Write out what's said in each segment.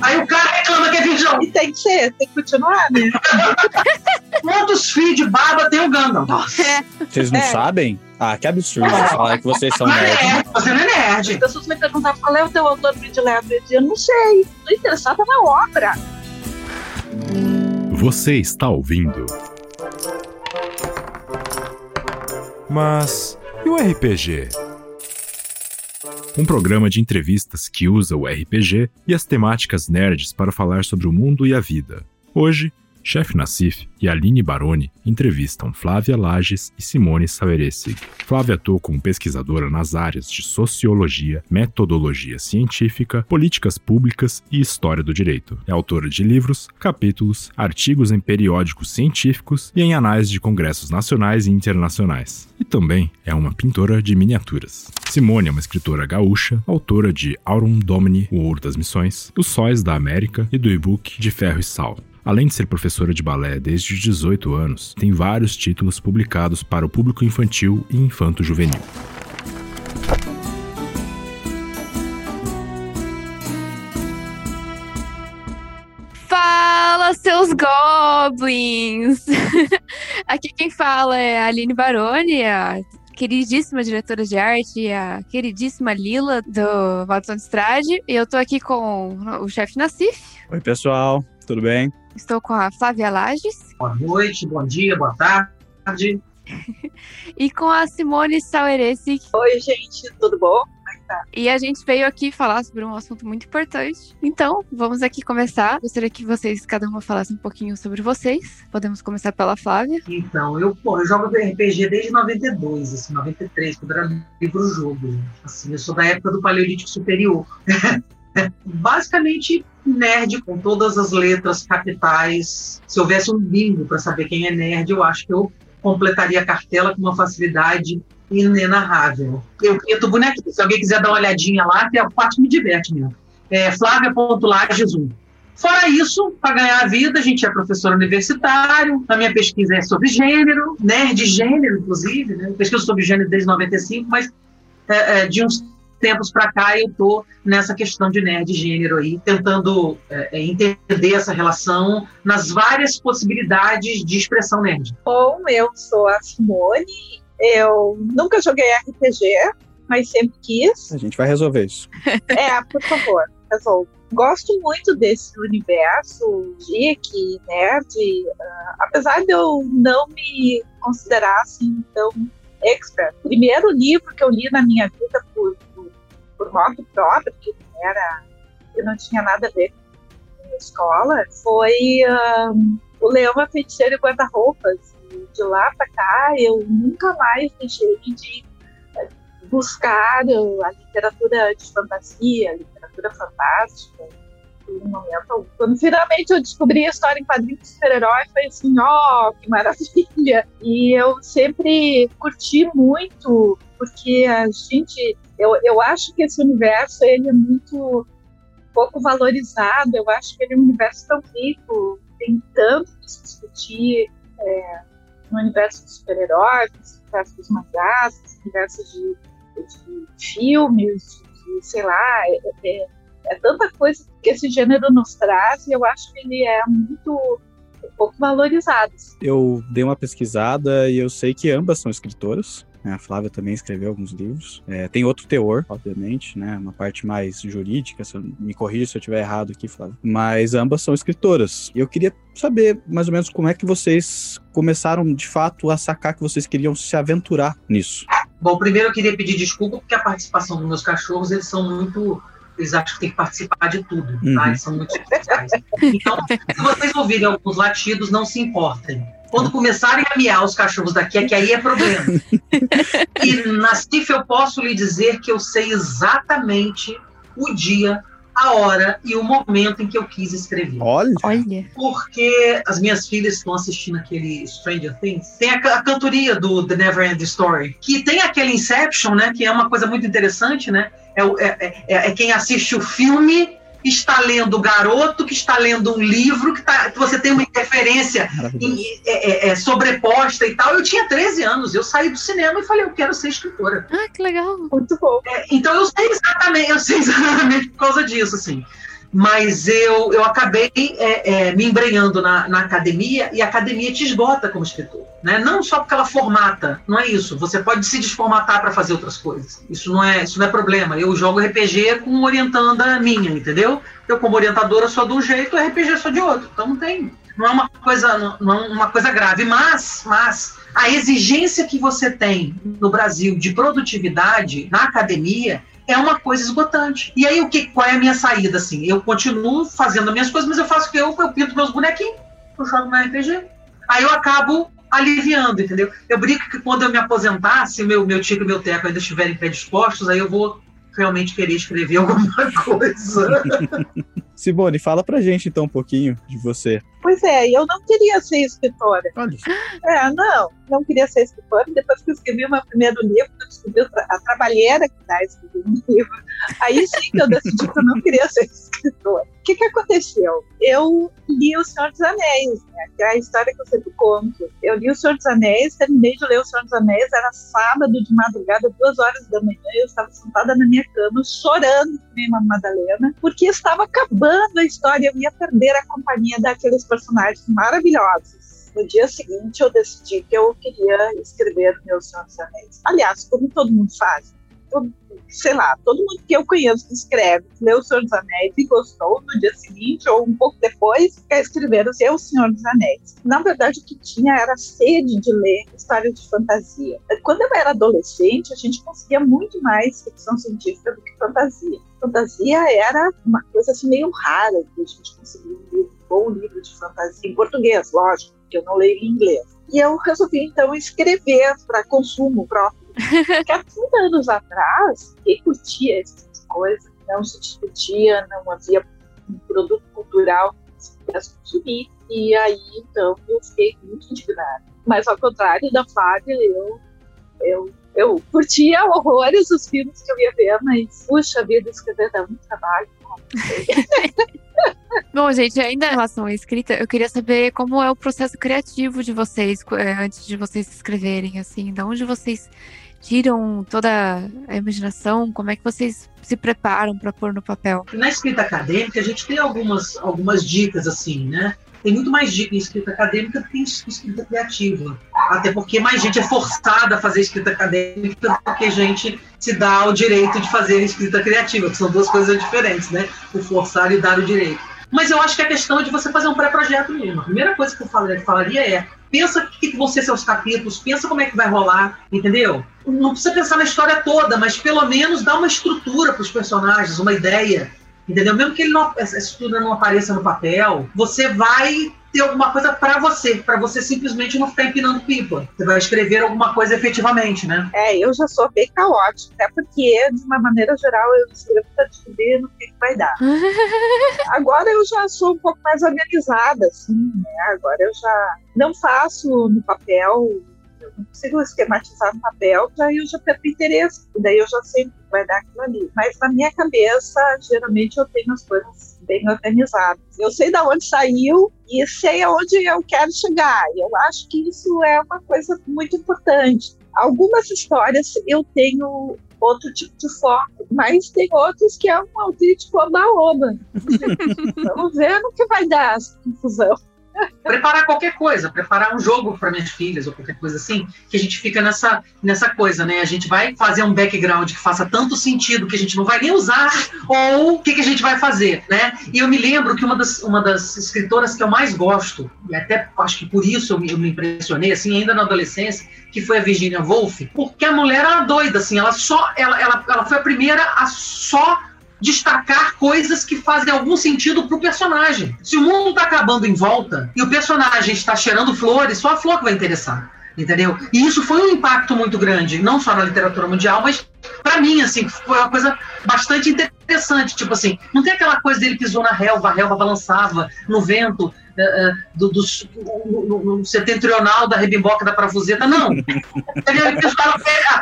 Aí o cara reclama que é virgão. E tem que ser, tem que continuar, né? Quantos fios de barba tem o Gandalf? É. Vocês não É. sabem? Ah, que absurdo falar que vocês são Não é nerds. nerd, você não é nerd. As pessoas me perguntavam qual é o teu autor predileto. Eu dizia, não sei, estou interessada na obra. Você está ouvindo. Mas e o RPG? Um programa de entrevistas que usa o RPG e as temáticas nerds para falar sobre o mundo e a vida. Hoje, Chef Nassif e Aline Baroni entrevistam Flávia Lages e Simone Saveressi. Flávia atua como pesquisadora nas áreas de sociologia, metodologia científica, políticas públicas e história do direito. É autora de livros, capítulos, artigos em periódicos científicos e em anais de congressos nacionais e internacionais. E também é uma pintora de miniaturas. Simone é uma escritora gaúcha, autora de Aurum Domini, O Ouro das Missões, Os Sóis da América e do e-book De Ferro e Sal. Além de ser professora de balé desde os 18 anos, tem vários títulos publicados para o público infantil e infanto-juvenil. Fala, seus goblins! Aqui quem fala é a Aline Baroni, a queridíssima diretora de arte, e a queridíssima Lila do Watson Estrade. E eu tô aqui com o chefe Nassif, Oi, pessoal. Tudo bem? Estou com a Flávia Lages Boa noite, bom dia, boa tarde. e com a Simone Saueressic. Oi, gente, tudo bom? E a gente veio aqui falar sobre um assunto muito importante. Então, vamos aqui começar. Gostaria que vocês, cada uma, falasse um pouquinho sobre vocês. Podemos começar pela Flávia. Então, eu, pô, eu jogo RPG desde 92, assim, 93, quando era livro-jogo. Assim, eu sou da época do Paleolítico Superior. Basicamente, nerd com todas as letras capitais. Se houvesse um bingo para saber quem é nerd, eu acho que eu completaria a cartela com uma facilidade inenarrável. Eu pinto bonequinho. Se alguém quiser dar uma olhadinha lá, que é a parte me diverte mesmo. É Flávia.lages1. Fora isso, para ganhar a vida, a gente é professor universitário, a minha pesquisa é sobre gênero, nerd gênero, inclusive, né? Eu pesquiso sobre gênero desde 95, mas é, é, de uns tempos para cá eu tô nessa questão de nerd gênero aí, tentando é, é, entender essa relação nas várias possibilidades de expressão nerd. Bom, eu sou a Simone. Eu nunca joguei RPG, mas sempre quis. A gente vai resolver isso. É, por favor, resolva. Gosto muito desse universo geek, nerd, ah, apesar de eu não me considerar assim tão expert. O primeiro livro que eu li na minha vida por, por, modo próprio, que era, que não tinha nada a ver com a escola, foi ah, O Leão, a Feiticeira e Guarda-Roupas. De lá para cá, eu nunca mais deixei de buscar a literatura de fantasia, a literatura fantástica. Em momento. Quando finalmente eu descobri a história em quadrinhos de super-herói, foi assim, ó, que maravilha! E eu sempre curti muito, porque a gente, eu, eu acho que esse universo, ele é muito pouco valorizado, eu acho que ele é um universo tão rico, tem tanto que se discutir é, no universo dos super-heróis, no universo dos mangás, no universo de, de filmes, de, de, sei lá, é, é, é tanta coisa que esse gênero nos traz e eu acho que ele é muito pouco valorizado. Eu dei uma pesquisada e eu sei que ambas são escritoras. Né? A Flávia também escreveu alguns livros. É, tem outro teor, obviamente, né? Uma parte mais jurídica. Se eu, me corrija se eu estiver errado aqui, Flávia. Mas ambas são escritoras. E eu queria saber mais ou menos como é que vocês começaram de fato a sacar que vocês queriam se aventurar nisso. Bom, primeiro eu queria pedir desculpa porque a participação dos meus cachorros, eles são muito. Eles acham que tem que participar de tudo, Uhum. tá? Eles são muito especiais. Então, se vocês ouvirem alguns latidos, não se importem. Quando começarem a miar os cachorros daqui, é que aí é problema. E na CIF eu posso lhe dizer que eu sei exatamente o dia, a hora e o momento em que eu quis escrever. Olha! Porque as minhas filhas estão assistindo aquele Stranger Things. Tem a, a cantoria do The Never End Story, que tem aquele Inception, né? Que é uma coisa muito interessante, né? É, o- é- é- é quem assiste o filme está lendo Garoto, que está lendo um livro, que, tá, que você tem uma interferência em, é, é, é, sobreposta e tal. Eu tinha 13 anos, eu saí do cinema e falei, eu quero ser escritora. Ah, que legal. Muito bom. É, então eu sei exatamente, eu sei exatamente por causa disso, assim mas eu, eu acabei é, é, me embrenhando na, na, academia e a academia te esgota como escritor. Né? Não só porque ela formata, não é isso. Você pode se desformatar para fazer outras coisas. Isso não, é, isso não é problema. Eu jogo RPG com orientanda minha, entendeu? Eu, como orientadora, sou de um jeito, o RPG sou de outro. Então não tem. Não é uma coisa, não é uma coisa grave. Mas, mas a exigência que você tem no Brasil de produtividade na academia é uma coisa esgotante. E aí, o que, qual é a minha saída? Assim, eu continuo fazendo as minhas coisas, mas eu faço o que eu, eu pinto meus bonequinhos, eu jogo meu RPG. Aí eu acabo aliviando, entendeu? Eu brinco que quando eu me aposentar, se meu, meu tico e meu teco ainda estiverem predispostos, aí eu vou realmente querer escrever alguma coisa. Simone, fala pra gente então um pouquinho de você. Pois é, eu não queria ser escritora. Olha. É, não, não queria ser escritora. Depois que eu escrevi o meu primeiro livro, eu descobri a trabalheira que dá escrever um livro. Aí sim que eu decidi que eu não queria ser escritora. O que, que aconteceu? Eu li O Senhor dos Anéis, né, que é a história que eu sempre conto. Eu li O Senhor dos Anéis, terminei de ler O Senhor dos Anéis, era sábado de madrugada, duas horas da manhã, eu estava sentada na minha cama, chorando com uma Madalena, porque estava acabando a história, eu ia perder a companhia daqueles personagens maravilhosos. No dia seguinte, eu decidi que eu queria escrever o meu Senhor dos Anéis. Aliás, como todo mundo faz, sei lá, todo mundo que eu conheço que escreve, leu O Senhor dos Anéis e gostou, no dia seguinte ou um pouco depois, quer escrever o Senhor dos Anéis. Na verdade, o que tinha era sede de ler histórias de fantasia. Quando eu era adolescente, a gente conseguia muito mais ficção científica do que fantasia. Fantasia era uma coisa assim meio rara que a gente conseguia um livro, bom livro de fantasia, em português, lógico, porque eu não leio em inglês. E eu resolvi então escrever para consumo próprio porque há 30 anos atrás, quem curtia esse tipo de coisa, não se discutia, não havia um produto cultural que se pudesse consumir. E aí, então, eu fiquei muito indignada. Mas, ao contrário da Flávia, eu, eu, eu curtia horrores os filmes que eu ia ver, mas, puxa vida, escrever dá muito trabalho. Bom, gente, ainda em relação à escrita, eu queria saber como é o processo criativo de vocês, eh, antes de vocês escreverem, assim, de onde vocês tiram toda a imaginação? Como é que vocês se preparam para pôr no papel? Na escrita acadêmica, a gente tem algumas, algumas dicas, assim, né? Tem muito mais dica em escrita acadêmica do que em escrita criativa. Até porque mais gente é forçada a fazer escrita acadêmica do que gente se dá o direito de fazer escrita criativa, que são duas coisas diferentes, né? O forçar e dar o direito. Mas eu acho que a questão é de você fazer um pré-projeto mesmo. A primeira coisa que eu falaria é pensa o que, que vão ser seus capítulos, pensa como é que vai rolar, entendeu? Não precisa pensar na história toda, mas pelo menos dá uma estrutura para os personagens, uma ideia, entendeu? Mesmo que ele não, essa estrutura não apareça no papel, você vai ter alguma coisa para você, para você simplesmente não ficar empinando pipa. Você vai escrever alguma coisa efetivamente, né? É, eu já sou bem caótica, até porque, de uma maneira geral, eu escrevo para descobrir no que, que vai dar. Agora eu já sou um pouco mais organizada, assim, né? Agora eu já não faço no papel eu não consigo esquematizar no papel, daí eu já perco interesse, daí eu já sei que vai dar aquilo ali. Mas na minha cabeça, geralmente eu tenho as coisas bem organizadas. Eu sei de onde saiu e sei aonde eu quero chegar. Eu acho que isso é uma coisa muito importante. Algumas histórias eu tenho outro tipo de foco, mas tem outros que é um autêntico oba-oba. Vamos ver no que vai dar essa confusão preparar qualquer coisa, preparar um jogo para minhas filhas ou qualquer coisa assim, que a gente fica nessa, nessa coisa, né? A gente vai fazer um background que faça tanto sentido que a gente não vai nem usar, ou o que, que a gente vai fazer, né? E eu me lembro que uma das, uma das escritoras que eu mais gosto, e até acho que por isso eu me, eu me impressionei, assim, ainda na adolescência, que foi a Virginia Woolf, porque a mulher era doida, assim, ela só, ela, ela, ela foi a primeira a só destacar coisas que fazem algum sentido pro personagem. Se o mundo tá acabando em volta e o personagem está cheirando flores, só a flor que vai interessar. Entendeu? E isso foi um impacto muito grande, não só na literatura mundial, mas para mim, assim, foi uma coisa bastante interessante. Tipo assim, não tem aquela coisa dele pisou na relva, a relva balançava no vento, uh, do, do no, no, setentrional da rebimboca da parafuseta, não. Ele pisava,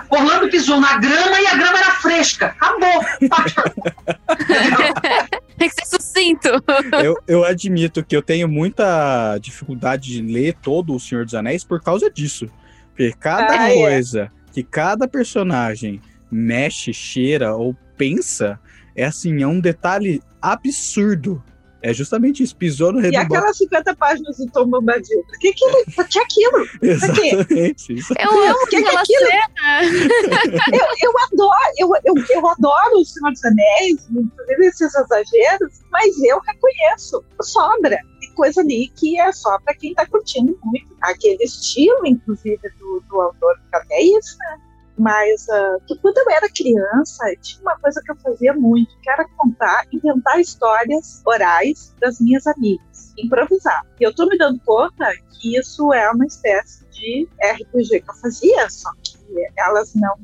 Orlando pisou na grama e a grama era fresca. Acabou. Tem que ser eu, eu admito que eu tenho muita dificuldade de ler todo o Senhor dos Anéis por causa disso. Porque cada Ah, é. coisa que cada personagem mexe, cheira ou pensa é assim, é um detalhe absurdo. É justamente isso, pisou no E redondo. aquelas 50 páginas do Tom Bombadil. Por que aquilo? Por que aquilo? Exatamente. Isso. Eu amo que que é aquela aquilo? cena. Eu, eu adoro, eu, eu, eu adoro o Senhor dos Anéis, inclusive esses exageros, mas eu reconheço, sobra. Tem coisa ali que é só para quem tá curtindo muito. Aquele estilo, inclusive, do, do autor, que até isso, né? Mas que quando eu era criança, tinha uma coisa que eu fazia muito, que era contar, inventar histórias orais das minhas amigas, improvisar. E eu tô me dando conta que isso é uma espécie de RPG que eu fazia, só elas não,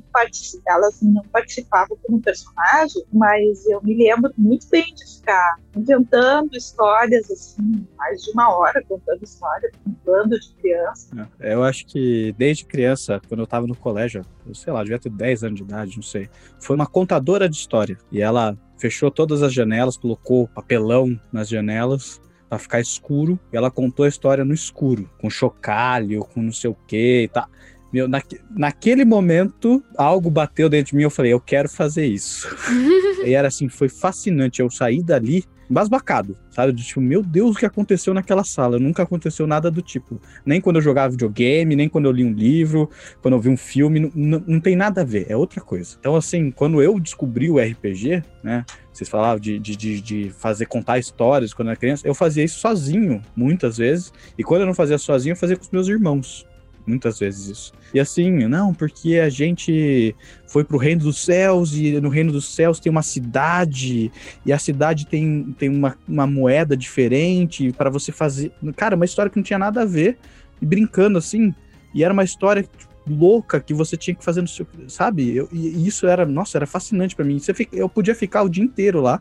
elas não participavam como personagem, mas eu me lembro muito bem de ficar inventando histórias assim, mais de uma hora contando história com um bando de crianças. É, Eu acho que desde criança, quando eu tava no colégio, eu sei lá, devia ter 10 anos de idade, não sei. Foi uma contadora de história. E ela fechou todas as janelas, colocou papelão nas janelas pra ficar escuro. E ela contou a história no escuro, com chocalho, com não sei o que e tal. Meu, naque- naquele momento, algo bateu dentro de mim. Eu falei, eu quero fazer isso. e era assim, foi fascinante. Eu saí dali embasbacado, sabe? Do tipo, meu Deus, o que aconteceu naquela sala? Nunca aconteceu nada do tipo. Nem quando eu jogava videogame, nem quando eu li um livro, quando eu vi um filme, não, não- não tem nada a ver, é outra coisa. Então, assim, quando eu descobri o RPG, né? Vocês falavam de, de, de, de fazer contar histórias quando eu era criança, eu fazia isso sozinho, muitas vezes. E quando eu não fazia sozinho, eu fazia com os meus irmãos. Muitas vezes isso. E assim, não, porque a gente foi pro reino dos céus e no reino dos céus tem uma cidade e a cidade tem, tem uma, uma moeda diferente para você fazer. Cara, uma história que não tinha nada a ver, e brincando assim, e era uma história louca que você tinha que fazer no seu. Sabe? Eu- e isso era, nossa, era fascinante para mim. Você eu podia ficar o dia inteiro lá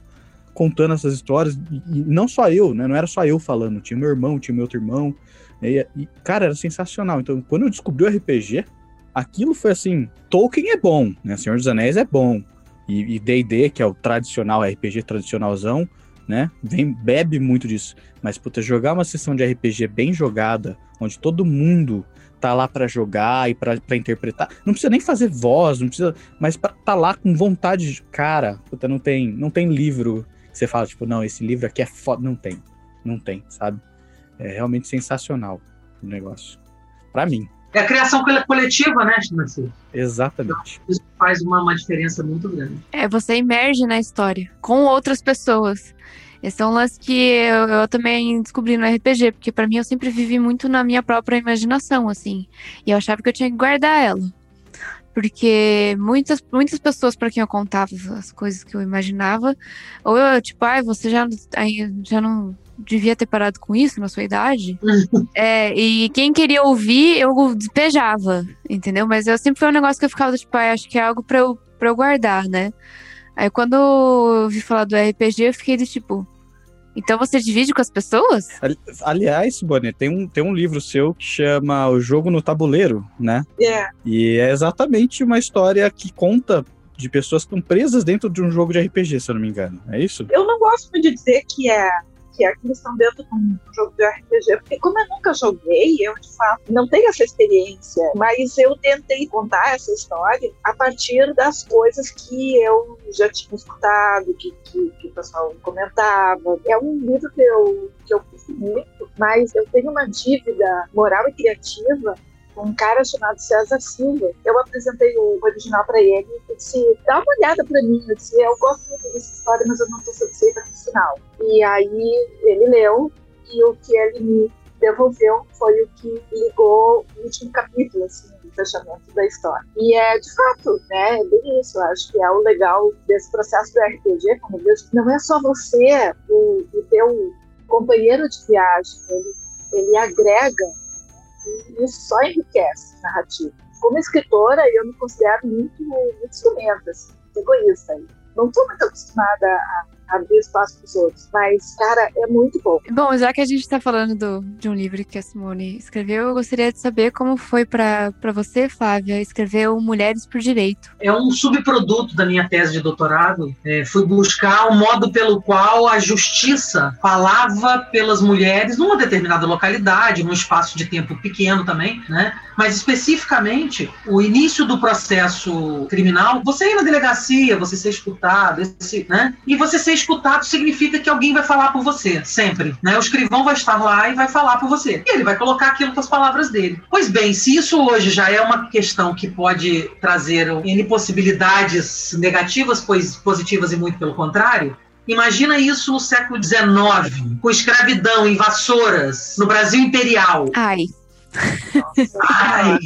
contando essas histórias, e, e não só eu, né? Não era só eu falando, tinha meu irmão, tinha meu outro irmão. E, e, cara, era sensacional. Então, quando eu descobri o RPG, aquilo foi assim: Tolkien é bom, né? Senhor dos Anéis é bom. E D&D, que é o tradicional RPG tradicionalzão, né? Vem, bebe muito disso. Mas, puta, jogar uma sessão de RPG bem jogada, onde todo mundo tá lá pra jogar e pra interpretar. Não precisa nem fazer voz, não precisa. Mas pra tá lá com vontade de. Cara, puta, não tem, não tem livro que você fala, tipo, não, esse livro aqui é foda. Não tem. Não tem, sabe? É realmente sensacional o negócio. Pra mim. É a criação cole- coletiva, né, Nancy? Exatamente. Isso faz uma, uma diferença muito grande. É, você emerge na história com outras pessoas. Esse é um lance que eu, eu também descobri no RPG, porque pra mim eu sempre vivi muito na minha própria imaginação, assim. E eu achava que eu tinha que guardar ela. Porque muitas, muitas pessoas para quem eu contava as coisas que eu imaginava, ou eu, tipo, ai, você já, aí, já não devia ter parado com isso na sua idade. É, e quem queria ouvir, eu despejava, entendeu? Mas eu sempre foi um negócio que eu ficava, tipo, ai, acho que é algo pra eu, pra eu guardar, né? Aí quando eu ouvi falar do RPG, eu fiquei do tipo. Então você divide com as pessoas? Ali- Aliás, Bonnie, tem um, tem um livro seu que chama O Jogo no Tabuleiro, né? É, E é exatamente uma história que conta de pessoas que estão presas dentro de um jogo de RPG, se eu não me engano. É isso? eu não gosto muito de dizer que é que é que eles estão dentro de um jogo de RPG, porque como eu nunca joguei, eu de fato não tenho essa experiência, mas eu tentei contar essa história a partir das coisas que eu já tinha escutado, que, que, que o pessoal comentava. É um livro que eu, que eu curto muito, mas eu tenho uma dívida moral e criativa um cara chamado César Silva. Eu apresentei o original para ele e disse: dá uma olhada para mim. Eu disse: eu gosto muito dessa história, mas eu não estou satisfeita com o final. E aí ele leu e o que ele me devolveu foi o que ligou o último capítulo, assim, do fechamento da história. E é, de fato, né, é bem isso. Eu acho que é o legal desse processo do RPG, como eu vejo, não é só você, o, o teu companheiro de viagem, ele, ele agrega e isso só enriquece a narrativa. Como escritora, eu me considero muito, muito ciumenta, assim, egoísta. Não estou muito acostumada a, abrir espaço para os outros. Mas, cara, é muito bom. Bom, já que a gente está falando do, de um livro que a Simone escreveu, eu gostaria de saber como foi para você, Flávia, escrever o Mulheres por Direito. É um subproduto da minha tese de doutorado. É, fui buscar o um modo pelo qual a justiça falava pelas mulheres numa determinada localidade, num espaço de tempo pequeno também, né? Mas especificamente o início do processo criminal, você ir na delegacia, você ser escutado, esse, né? E você ser escutado significa que alguém vai falar por você, sempre. Né? O escrivão vai estar lá e vai falar por você. E ele vai colocar aquilo com as palavras dele. Pois bem, se isso hoje já é uma questão que pode trazer N possibilidades negativas, pois positivas e muito pelo contrário, Imagina isso no século XIX, com escravidão e vassouras no Brasil imperial. Ai. Ai.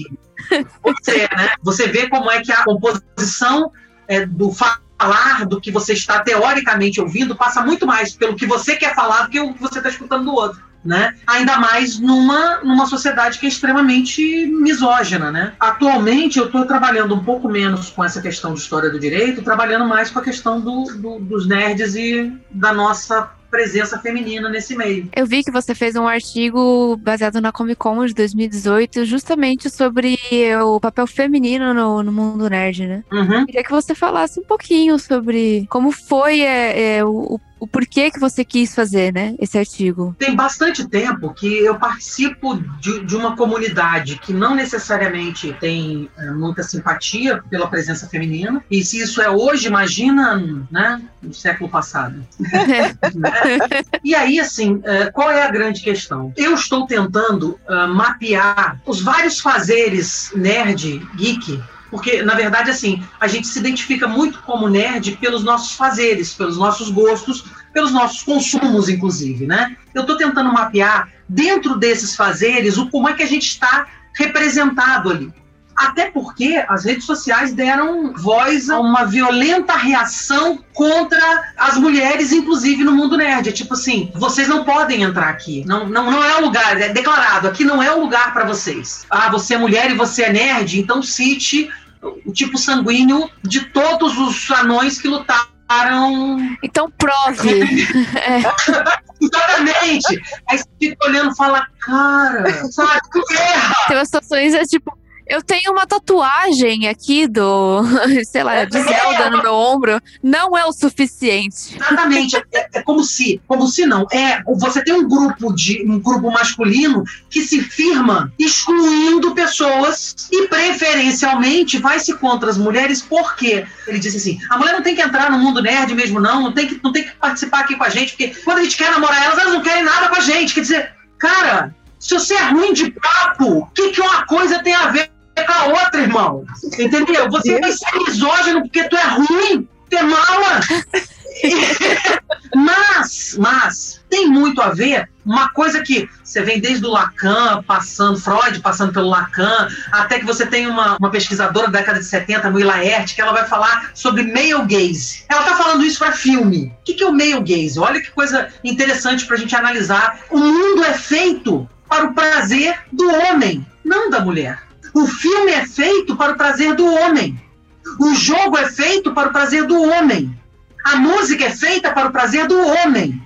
Você, né? Você vê como é que a composição é, do falar do que você está teoricamente ouvindo passa muito mais pelo que você quer falar do que o que você está escutando do outro. Né? Ainda mais numa, numa sociedade que é extremamente misógina, né? Atualmente eu estou trabalhando um pouco menos com essa questão de história do direito, trabalhando mais com a questão do, do, dos nerds e da nossa presença feminina nesse meio. Eu vi que você fez um artigo baseado na Comic Con de 2018, justamente sobre o papel feminino no, no mundo nerd, né? Uhum. Queria que você falasse um pouquinho sobre como foi é, é, o, o porquê que você quis fazer, né, esse artigo. Tem bastante tempo que eu participo de, de uma comunidade que não necessariamente tem é, muita simpatia pela presença feminina. E se isso é hoje, imagina, né, no século passado. E aí, assim, é, qual é a grande questão? Eu estou tentando uh, mapear os vários fazeres nerd, geek, porque, na verdade, assim, a gente se identifica muito como nerd pelos nossos fazeres, pelos nossos gostos, pelos nossos consumos, inclusive, né? Eu estou tentando mapear, dentro desses fazeres, o como é que a gente está representado ali. Até porque as redes sociais deram voz a uma violenta reação contra as mulheres, inclusive no mundo nerd. É tipo assim, vocês não podem entrar aqui. Não, não, não é o lugar, é declarado, aqui não é o lugar para vocês. Ah, você é mulher e você é nerd, então cite o tipo sanguíneo de todos os anões que lutaram então prove. é. Exatamente. Aí você fica olhando e fala, cara, sabe, que erra. Tem umas situações, é tipo, eu tenho uma tatuagem aqui do, sei lá, de Zelda no meu ombro. Não é o suficiente. Exatamente. É, é, como se, como se não. É, você tem um grupo de um grupo masculino que se firma excluindo pessoas e preferencialmente vai-se contra as mulheres porque ele disse assim: a mulher não tem que entrar no mundo nerd mesmo não, não tem que não tem que participar aqui com a gente, porque quando a gente quer namorar elas, elas não querem nada com a gente. Quer dizer, cara, se você é ruim de papo, o que, que uma coisa tem a ver com a outra, irmão. Entendeu? Você vai ser misógino porque tu é ruim, tu é mala. mas, mas, tem muito a ver uma coisa que você vem desde o Lacan, passando, Freud passando pelo Lacan, até que você tem uma, uma pesquisadora da década de 70, Mui Laerte, que ela vai falar sobre male gaze. Ela tá falando isso para filme. O que, que é o male gaze? Olha que coisa interessante pra gente analisar. O mundo é feito para o prazer do homem, não da mulher. O filme é feito para o prazer do homem. O jogo é feito para o prazer do homem. A música é feita para o prazer do homem.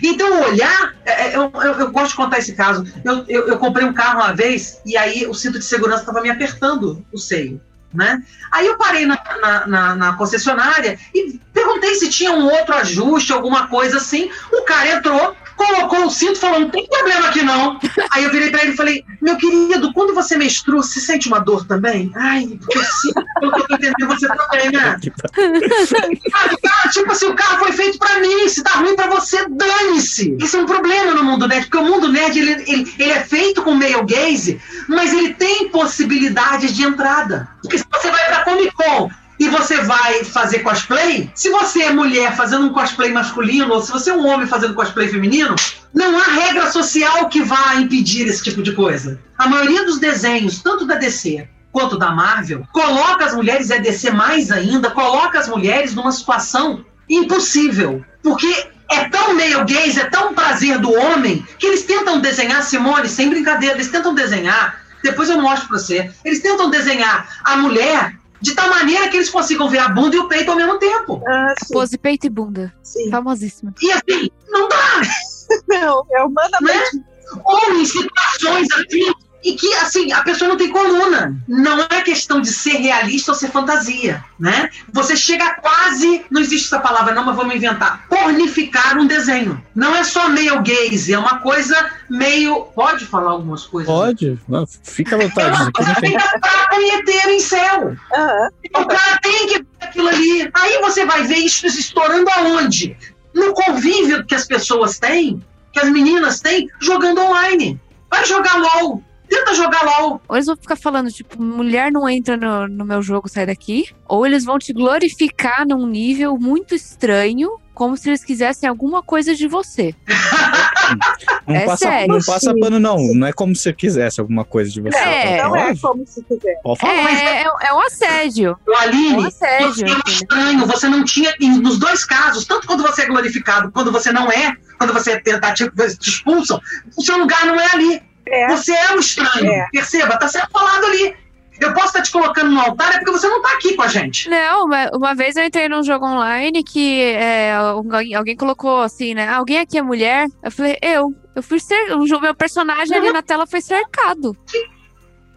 Então, olhar. É, é, eu, eu, eu, gosto de contar esse caso. Eu, eu, eu, comprei um carro uma vez e aí o cinto de segurança estava me apertando o seio. Né? Aí eu parei na, na, na, na, concessionária e perguntei se tinha um outro ajuste, alguma coisa assim. O cara entrou, colocou o cinto e falou: não tem problema aqui não. Aí eu virei pra ele e falei: meu querido, quando você menstrua, você sente uma dor também? Ai, porque pelo que eu tô entendendo, você também, né? cara, tipo assim, o carro foi feito pra mim. Se tá ruim pra você, dane-se. Isso é um problema no mundo nerd, porque o mundo nerd ele, ele, ele é feito com male gaze, mas ele tem possibilidades de entrada. Porque se você vai pra Comic Con e você vai fazer cosplay, se você é mulher fazendo um cosplay masculino, ou se você é um homem fazendo cosplay feminino, não há regra social que vá impedir esse tipo de coisa. A maioria dos desenhos, tanto da DC quanto da Marvel, coloca as mulheres, a DC mais ainda, coloca as mulheres numa situação impossível. Porque é tão meio gays, é tão prazer do homem, que eles tentam desenhar, Simone, sem brincadeira, eles tentam desenhar, depois eu mostro pra você, eles tentam desenhar a mulher de tal maneira que eles consigam ver a bunda e o peito ao mesmo tempo. Ah, sim, Pose peito e bunda. sim. Famosíssima. E assim, não dá. Não, é humanamente. Ou em situações assim, e que assim, a pessoa não tem coluna. Não é questão de ser realista ou ser fantasia, né? Você chega quase, não existe essa palavra não, mas vamos inventar, pornificar um desenho. Não é só meio gaze, é uma coisa meio, pode falar algumas coisas? Pode, não, fica à vontade. Fica pra punheteiro em céu. Aham. O cara tem que ver aquilo ali. Aí você vai ver isso estourando aonde? No convívio que as pessoas têm, que as meninas têm, jogando online. Vai jogar LOL. Tenta jogar LOL. Ou eles vão ficar falando, tipo, mulher não entra no, no meu jogo, sai daqui. Ou eles vão te glorificar num nível muito estranho, como se eles quisessem alguma coisa de você. Não, É passa, sério. não passa pano, não. Não é como se eu quisesse alguma coisa de você. É, Não é como se quiser. É, é, é um assédio. O É um Aline, você assédio. é um estranho. Você não tinha, nos dois casos, tanto quando você é glorificado, quando você não é, quando você é tentativo, te expulsam, o seu lugar não é ali. É, Você é o estranho. É. Perceba, tá sendo falado ali. Eu posso estar te colocando no altar, é porque você não tá aqui com a gente. Não, uma, uma vez eu entrei num jogo online que é, alguém, alguém colocou assim, né? Alguém aqui é mulher? Eu falei, eu. Eu fui cer... O meu personagem ali na tela foi cercado.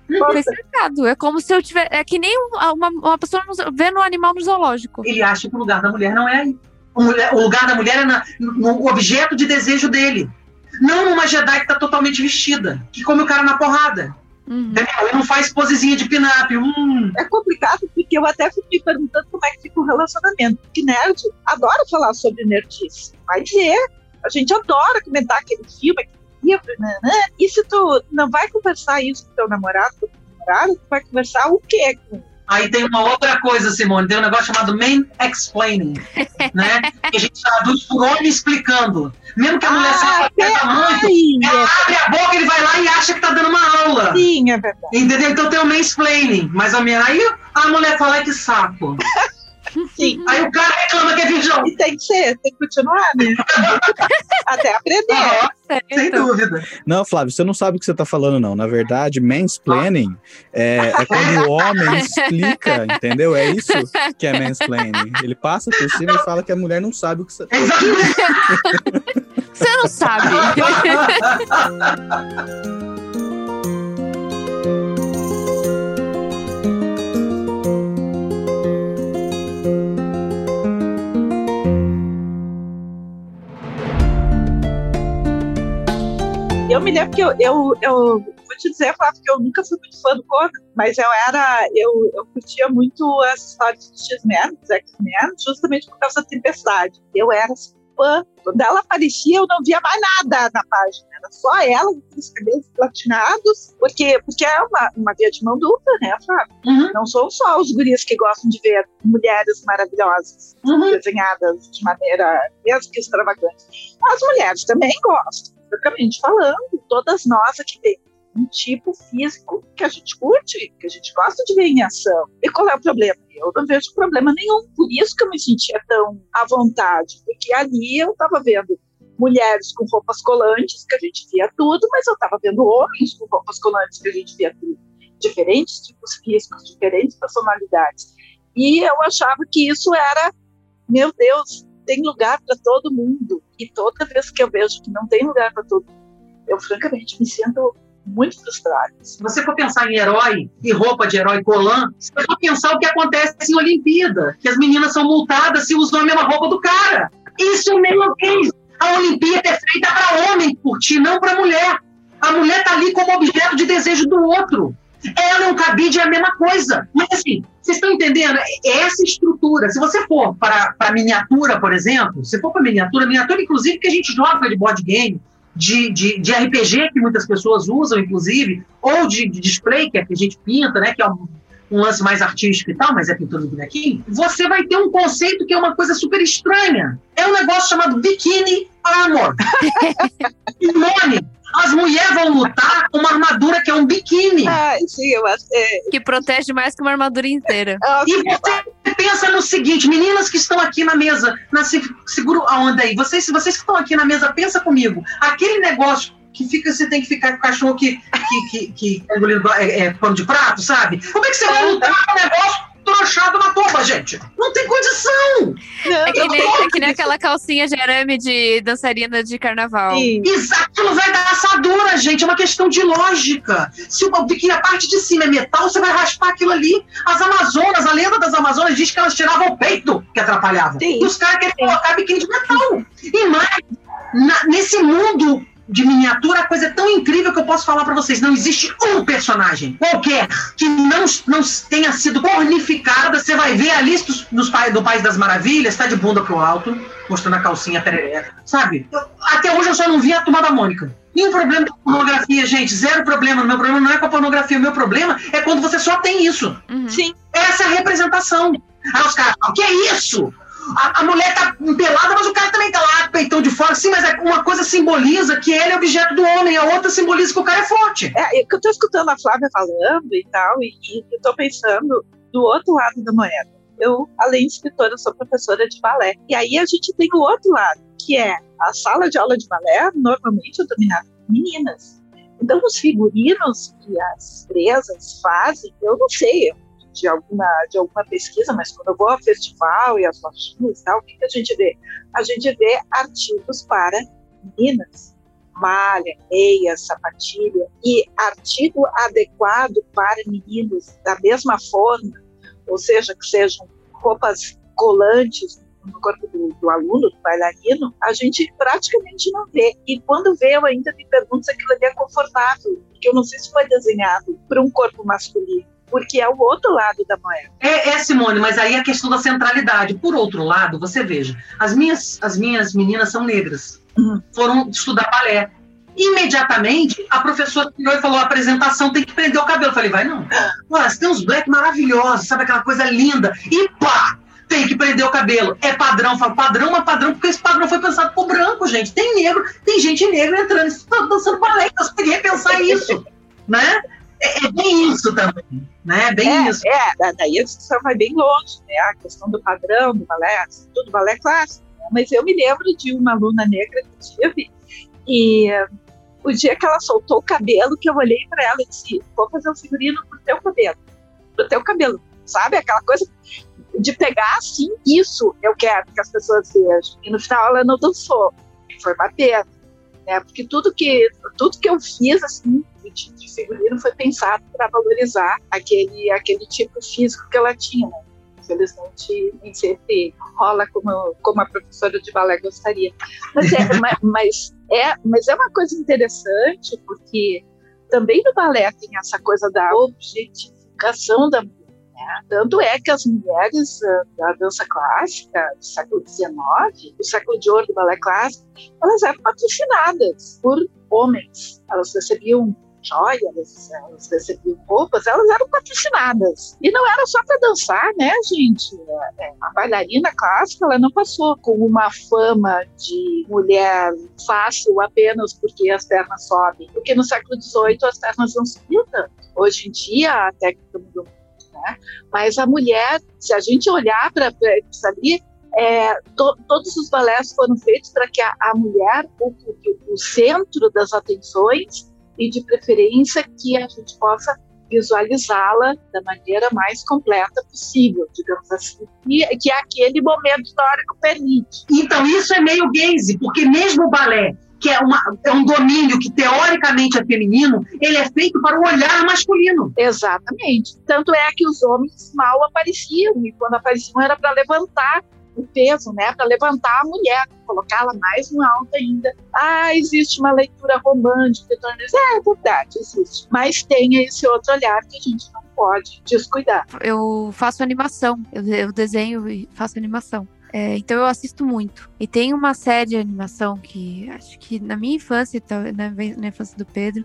Foi cercado. É como se eu tivesse. É que nem um- uma, uma pessoa no- vendo um animal no zoológico. ele acha que o lugar da mulher não é aí. O, mulher- o lugar da mulher é na- no objeto de desejo dele. Não numa Jedi que tá totalmente vestida, que come o cara na porrada. Uhum. Entendeu? Ele não faz posezinha de pin-up. Hum, é complicado porque eu até fico me perguntando como é que fica o relacionamento. Porque nerd adora falar sobre nerdice. Vai dizer, a gente adora comentar aquele filme, aquele livro, né, né? E se tu não vai conversar isso com teu namorado, com tua namorada, tu vai conversar o quê? com Aí tem uma outra coisa, Simone, tem um negócio chamado main explaining, né? Que a gente traduz por homem explicando. Mesmo que a mulher Ah, seja muito, ela abre a boca, ele vai lá e acha que tá dando uma aula. é, sim, é verdade. Entendeu? Então tem o mansplaining, mais ou menos. Aí a mulher fala, que saco. Sim. Aí o cara reclama que é virgão. E tem que ser, tem que continuar, né? Até aprender. Aham, sem Então, dúvida. Não, Flávio, você não sabe o que você tá falando, não. Na verdade, mansplaining é, é quando o homem explica, entendeu? É isso que é mansplaining. Ele passa por cima e fala que a mulher não sabe o que você. Exatamente. Você não sabe. Eu me lembro que eu, eu, eu vou te dizer, Flávio, que eu nunca fui muito fã do Conan, mas eu era, eu, eu curtia muito as histórias dos X-Men, dos X-Men, justamente por causa da Tempestade. Eu era fã. Quando ela aparecia, eu não via mais nada na página. Era só ela, com os cabelos platinados, porque, porque é uma, uma via de mão dupla, né, Flávio? Uhum, Não são só os guris que gostam de ver mulheres maravilhosas, uhum. desenhadas de maneira mesmo que extravagante. As mulheres também gostam, francamente falando. Todas nós aqui temos um tipo físico que a gente curte, que a gente gosta de ver em ação. E qual é o problema? Eu não vejo problema nenhum. Por isso que eu me sentia tão à vontade, porque ali eu estava vendo mulheres com roupas colantes, que a gente via tudo, mas eu estava vendo homens com roupas colantes, que a gente via tudo. Diferentes tipos físicos, diferentes personalidades. E eu achava que isso era, meu Deus, tem lugar para todo mundo. E toda vez que eu vejo que não tem lugar para todo mundo, eu francamente me sinto muito frustrada. Se você for pensar em herói e roupa de herói colã, você vai pensar o que acontece em Olimpíada, que as meninas são multadas se usam a mesma roupa do cara. Isso é meio ok. A Olimpíada é feita para homem curtir, não para mulher. A mulher tá ali como objeto de desejo do outro. Ela é um cabide, é a mesma coisa. Mas assim, vocês estão entendendo? É Essa estrutura, se você for para a miniatura, por exemplo, se for para miniatura, miniatura, inclusive, que a gente joga de board game, de, de, de RPG que muitas pessoas usam, inclusive, ou de, de display que a gente pinta, né? Que é um, um lance mais artístico e tal, mas é pintando bonequinho. Você vai ter um conceito que é uma coisa super estranha. É um negócio chamado Bikini Armor. Simone, as mulheres vão lutar com uma armadura que é um biquíni. Ah, sim, eu acho. É, Que protege mais que uma armadura inteira. E você pensa no seguinte, meninas que estão aqui na mesa, na, se- segura a onda aí, vocês, vocês que estão aqui na mesa, pensa comigo, aquele negócio que fica, você tem que ficar com o cachorro que, que, que, que engolindo é, é, pano de prato, sabe? Como é que você vai lutar com um negócio manchado na toba, gente. Não tem condição. É que, nem, é que nem aquela calcinha de arame de dançarina de carnaval. Sim. Exato, não vai dar assadura, gente. É uma questão de lógica. Se o que a parte de cima é metal, você vai raspar aquilo ali. As Amazonas, a lenda das Amazonas diz que elas tiravam o peito que atrapalhava. Sim. E os caras querem colocar biquíni de metal. E mais, na- nesse mundo de miniatura, a coisa é tão incrível que eu posso falar pra vocês. Não existe um personagem qualquer que não, não tenha sido pornificada. Você vai ver a lista dos, dos pais, do País das Maravilhas, tá de bunda pro alto, mostrando a calcinha perereca. Sabe? Eu- até hoje eu só não vi a turma da Mônica. Nenhum problema com pornografia, gente. Zero problema. O meu problema não é com a pornografia. O meu problema é quando você só tem isso. Uhum. Sim. Essa é a representação. Aí os caras falam, que é isso? A, a mulher tá pelada, mas o cara também tá lá, peitão de fora. Sim, mas é uma coisa simboliza que ele é objeto do homem, a outra simboliza que o cara é forte. É, eu tô escutando a Flávia falando e tal, e, e eu tô pensando do outro lado da moeda. Eu, além de escritora, sou professora de balé. E aí a gente tem o outro lado, que é a sala de aula de balé, normalmente é dominada por meninas. Então, os figurinos que as empresas fazem, eu não sei de alguma, de alguma pesquisa, mas quando eu vou ao festival e as lojinhas e tal, o que, que a gente vê? A gente vê artigos para meninas malha, meia, sapatilha e artigo adequado para meninos da mesma forma, ou seja, que sejam roupas colantes no corpo do, do aluno, do bailarino, a gente praticamente não vê. E quando vê, eu ainda me pergunto se aquilo ali é confortável, porque eu não sei se foi desenhado para um corpo masculino, porque é o outro lado da moeda. É, é, Simone, mas aí é a questão da centralidade. Por outro lado, você veja, as minhas, as minhas meninas são negras, Uhum. foram estudar balé. Imediatamente, a professora e falou: a apresentação tem que prender o cabelo. Eu falei, vai não. Olha, você tem uns black maravilhosos, sabe aquela coisa linda. E pá! Tem que prender o cabelo. É padrão. Eu falo, padrão, mas padrão, porque esse padrão foi pensado por branco, gente. Tem negro, tem gente negra entrando, dançando balé. Nós podíamos repensar isso. né? É, é bem isso também. Né? Bem é, isso. É, da- daí a discussão vai bem longe, né? A questão do padrão, do balé, tudo balé clássico. né? Mas eu me lembro de uma aluna negra que tive e o dia que ela soltou o cabelo, que eu olhei para ela e disse: Vou fazer um figurino pro teu cabelo, pro teu cabelo, sabe? Aquela coisa de pegar assim, isso eu quero que as pessoas vejam. E no final ela não dançou, foi uma pena, né? Porque tudo que tudo que eu fiz assim de, de figurino foi pensado para valorizar aquele aquele tipo físico que ela tinha. Né? Infelizmente, nem sempre rola como, como a professora de balé gostaria. Mas é, ma- mas, é, mas é uma coisa interessante, porque também no balé tem essa coisa da objetificação da mulher. né? Tanto é que as mulheres ah, da dança clássica do século XIX, do século de ouro do balé clássico, elas eram patrocinadas por homens. Elas recebiam joias, elas recebiam roupas, elas eram patrocinadas. E não era só para dançar, né, gente? É, A bailarina clássica, ela não passou com uma fama de mulher fácil apenas porque as pernas sobem. Porque no século XVIII as pernas não subiam tanto. Hoje em dia a técnica mudou né? Mas a mulher, se a gente olhar para isso ali, é, to- todos os balés foram feitos para que a, a mulher ocupe o centro das atenções e de preferência que a gente possa visualizá-la da maneira mais completa possível, digamos assim, e que aquele momento histórico permite. Então, isso é meio gaze, porque mesmo o balé, que é, uma- é um domínio que teoricamente é feminino, ele é feito para o olhar masculino. Exatamente. Tanto é que os homens mal apareciam, e quando apareciam era para levantar o peso, né, para levantar a mulher, colocá-la mais no alto ainda. Ah, existe uma leitura romântica, então, eles- é verdade, existe. Mas tem esse outro olhar que a gente não pode descuidar. Eu faço animação, eu desenho e faço animação. É, então eu assisto muito. E tem uma série de animação que acho que na minha infância, tal- na, na infância do Pedro,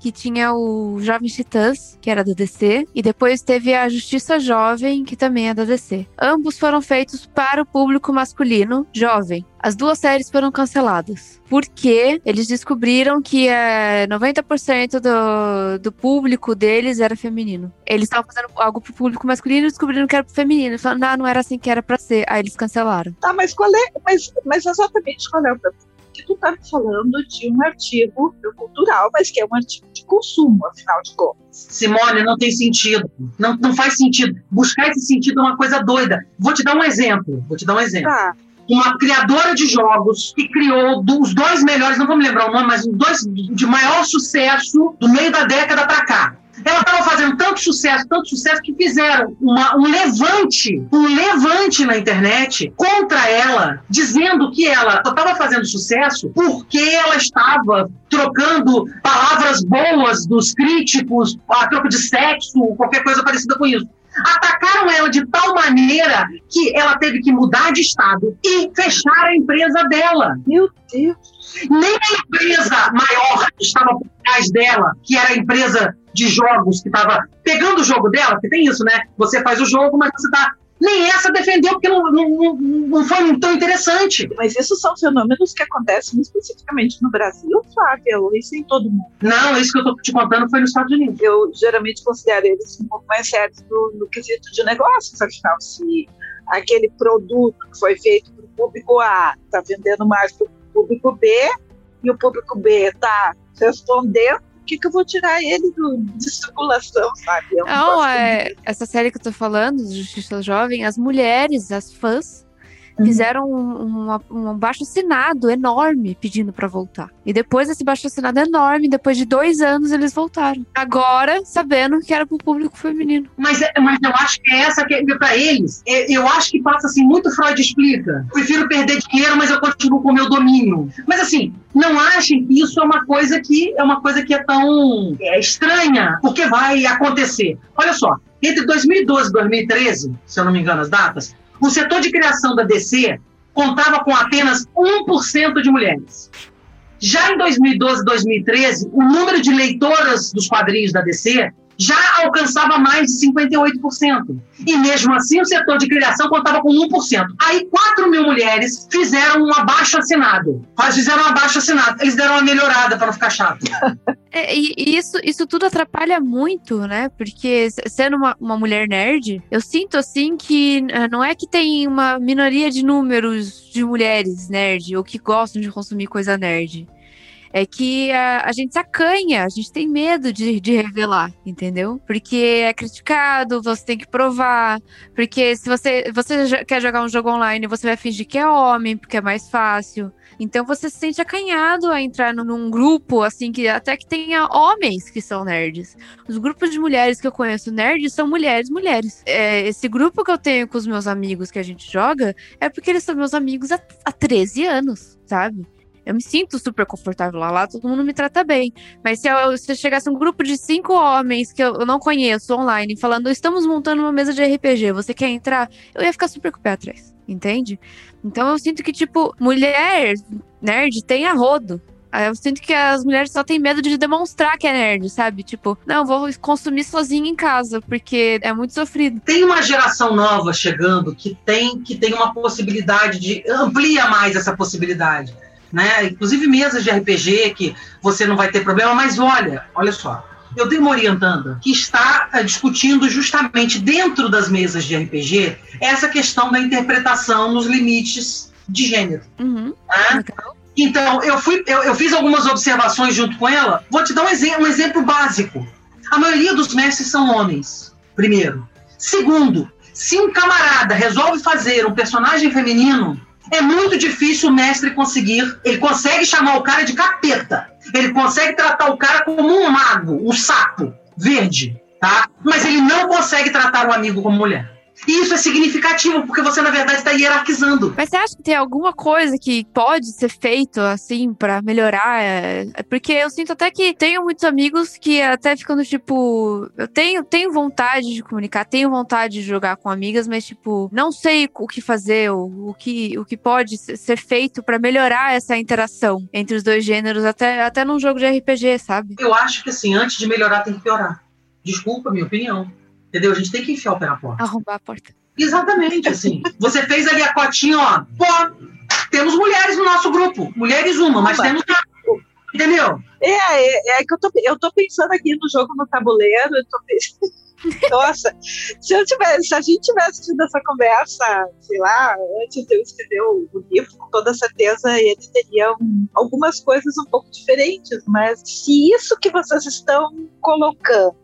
que tinha o Jovens Titãs, que era da DC, e depois teve a Justiça Jovem, que também é da DC. Ambos foram feitos para o público masculino jovem. As duas séries foram canceladas. Porque eles descobriram que é, 90% do, do público deles era feminino. Eles estavam fazendo algo pro público masculino e descobriram que era pro feminino. Eles falaram, não, não era assim que era pra ser. Aí eles cancelaram. Tá, mas qual é, mas, mas exatamente qual é o problema? Porque tu está me falando de um artigo cultural, mas que é um artigo de consumo, afinal de contas. Simone, não tem sentido. Não, não faz sentido. Buscar esse sentido é uma coisa doida. Vou te dar um exemplo. Vou te dar um exemplo. Tá. Uma criadora de jogos que criou os dois melhores, não vou me lembrar o nome, mas os dois de maior sucesso do meio da década para cá. Ela estava fazendo tanto sucesso, tanto sucesso, que fizeram uma, um levante, um levante na internet contra ela, dizendo que ela estava fazendo sucesso porque ela estava trocando palavras boas dos críticos, a troco de sexo, qualquer coisa parecida com isso atacaram ela de tal maneira que ela teve que mudar de estado e fechar a empresa dela. Meu Deus! Nem a empresa maior que estava por trás dela, que era a empresa de jogos que estava pegando o jogo dela, porque tem isso, né? Você faz o jogo, mas você está nem essa defendeu, porque não, não, não foi tão interessante. Mas isso são fenômenos que acontecem especificamente no Brasil, Flávia, isso em todo mundo? Não, isso que eu estou te contando foi nos Estados Unidos. Eu geralmente considero eles um pouco mais sérios no, no quesito de negócios, afinal, se aquele produto que foi feito para o público A está vendendo mais para o público B, e o público B está respondendo que, que eu vou tirar ele do, de circulação, sabe? É um não, é, essa série que eu tô falando, Justiça Jovem, as mulheres, as fãs. Fizeram um, um, um baixo assinado enorme pedindo para voltar. E depois desse baixo assinado enorme, depois de dois anos, eles voltaram. Agora, sabendo que era pro público feminino. Mas, é, mas eu acho que é essa que é para eles. Eu acho que passa assim, muito Freud explica. Prefiro perder dinheiro, mas eu continuo com o meu domínio. Mas assim, não achem que isso é uma coisa que é uma coisa que é tão é, estranha, porque vai acontecer. Olha só, entre 2012 e 2013, se eu não me engano as datas, o setor de criação da DC contava com apenas 1% de mulheres. Já em 2012 e 2013, o número de leitoras dos quadrinhos da DC já alcançava mais de 58%. E mesmo assim, o setor de criação contava com 1%. Aí, 4 mil mulheres fizeram um abaixo assinado. Fizeram um abaixo assinado. Eles deram uma melhorada para não ficar chato. É, e isso, isso tudo atrapalha muito, né? Porque sendo uma, uma mulher nerd, eu sinto assim que eh, não é que tem uma minoria de números de mulheres nerd ou que gostam de consumir coisa nerd é que a, a gente se acanha, a gente tem medo de, de revelar, entendeu? Porque é criticado, você tem que provar. Porque se você, você quer jogar um jogo online, você vai fingir que é homem, porque é mais fácil. Então você se sente acanhado a entrar num grupo, assim, que até que tenha homens que são nerds. Os grupos de mulheres que eu conheço nerds são mulheres, mulheres. É, esse grupo que eu tenho com os meus amigos que a gente joga é porque eles são meus amigos há, há 13 anos, sabe? Eu me sinto super confortável lá, lá todo mundo me trata bem. Mas se, eu, se chegasse um grupo de cinco homens que eu não conheço online, falando, estamos montando uma mesa de RPG, você quer entrar? Eu ia ficar super com o pé atrás, entende? Então eu sinto que, tipo, mulher nerd tem a rodo. Eu sinto que as mulheres só têm medo de demonstrar que é nerd, sabe? Tipo, não, vou consumir sozinha em casa, porque é muito sofrido. Tem uma geração nova chegando que tem, que tem uma possibilidade de. amplia mais essa possibilidade né? Inclusive mesas de RPG que você não vai ter problema, mas olha, olha só. Eu tenho uma orientanda que está uh, discutindo justamente dentro das mesas de RPG essa questão da interpretação nos limites de gênero. Uhum. Né? Então, eu, fui, eu, eu, fiz algumas observações junto com ela. Vou te dar um, exe um exemplo básico. A maioria dos mestres são homens, primeiro. Segundo, se um camarada resolve fazer um personagem feminino, é muito difícil o mestre conseguir. Ele consegue chamar o cara de capeta. Ele consegue tratar o cara como um mago, um sapo verde, tá? Mas ele não consegue tratar o amigo como mulher. Isso é significativo, porque você, na verdade, está hierarquizando. Mas você acha que tem alguma coisa que pode ser feito, assim, para melhorar? É, é porque eu sinto até que tenho muitos amigos que até ficam do tipo. Eu tenho, tenho vontade de comunicar, tenho vontade de jogar com amigas, mas, tipo, não sei o que fazer, o, o, que, o que pode ser feito para melhorar essa interação entre os dois gêneros, até, até num jogo de RPG, sabe? Eu acho que, assim, antes de melhorar, tem que piorar. Desculpa minha opinião. Entendeu? A gente tem que enfiar o pé na porta. Arrombar a porta. Exatamente, assim. Você fez ali a cotinha, ó. Pô, temos mulheres no nosso grupo. Mulheres uma, mas temos. Entendeu? É, é, é, que eu tô, eu tô pensando aqui no jogo no tabuleiro, eu tô pensando. Nossa, se eu tivesse, se a gente tivesse tido essa conversa, sei lá, antes de eu escrever o, o livro, com toda certeza ele teria um, algumas coisas um pouco diferentes, mas se isso que vocês estão colocando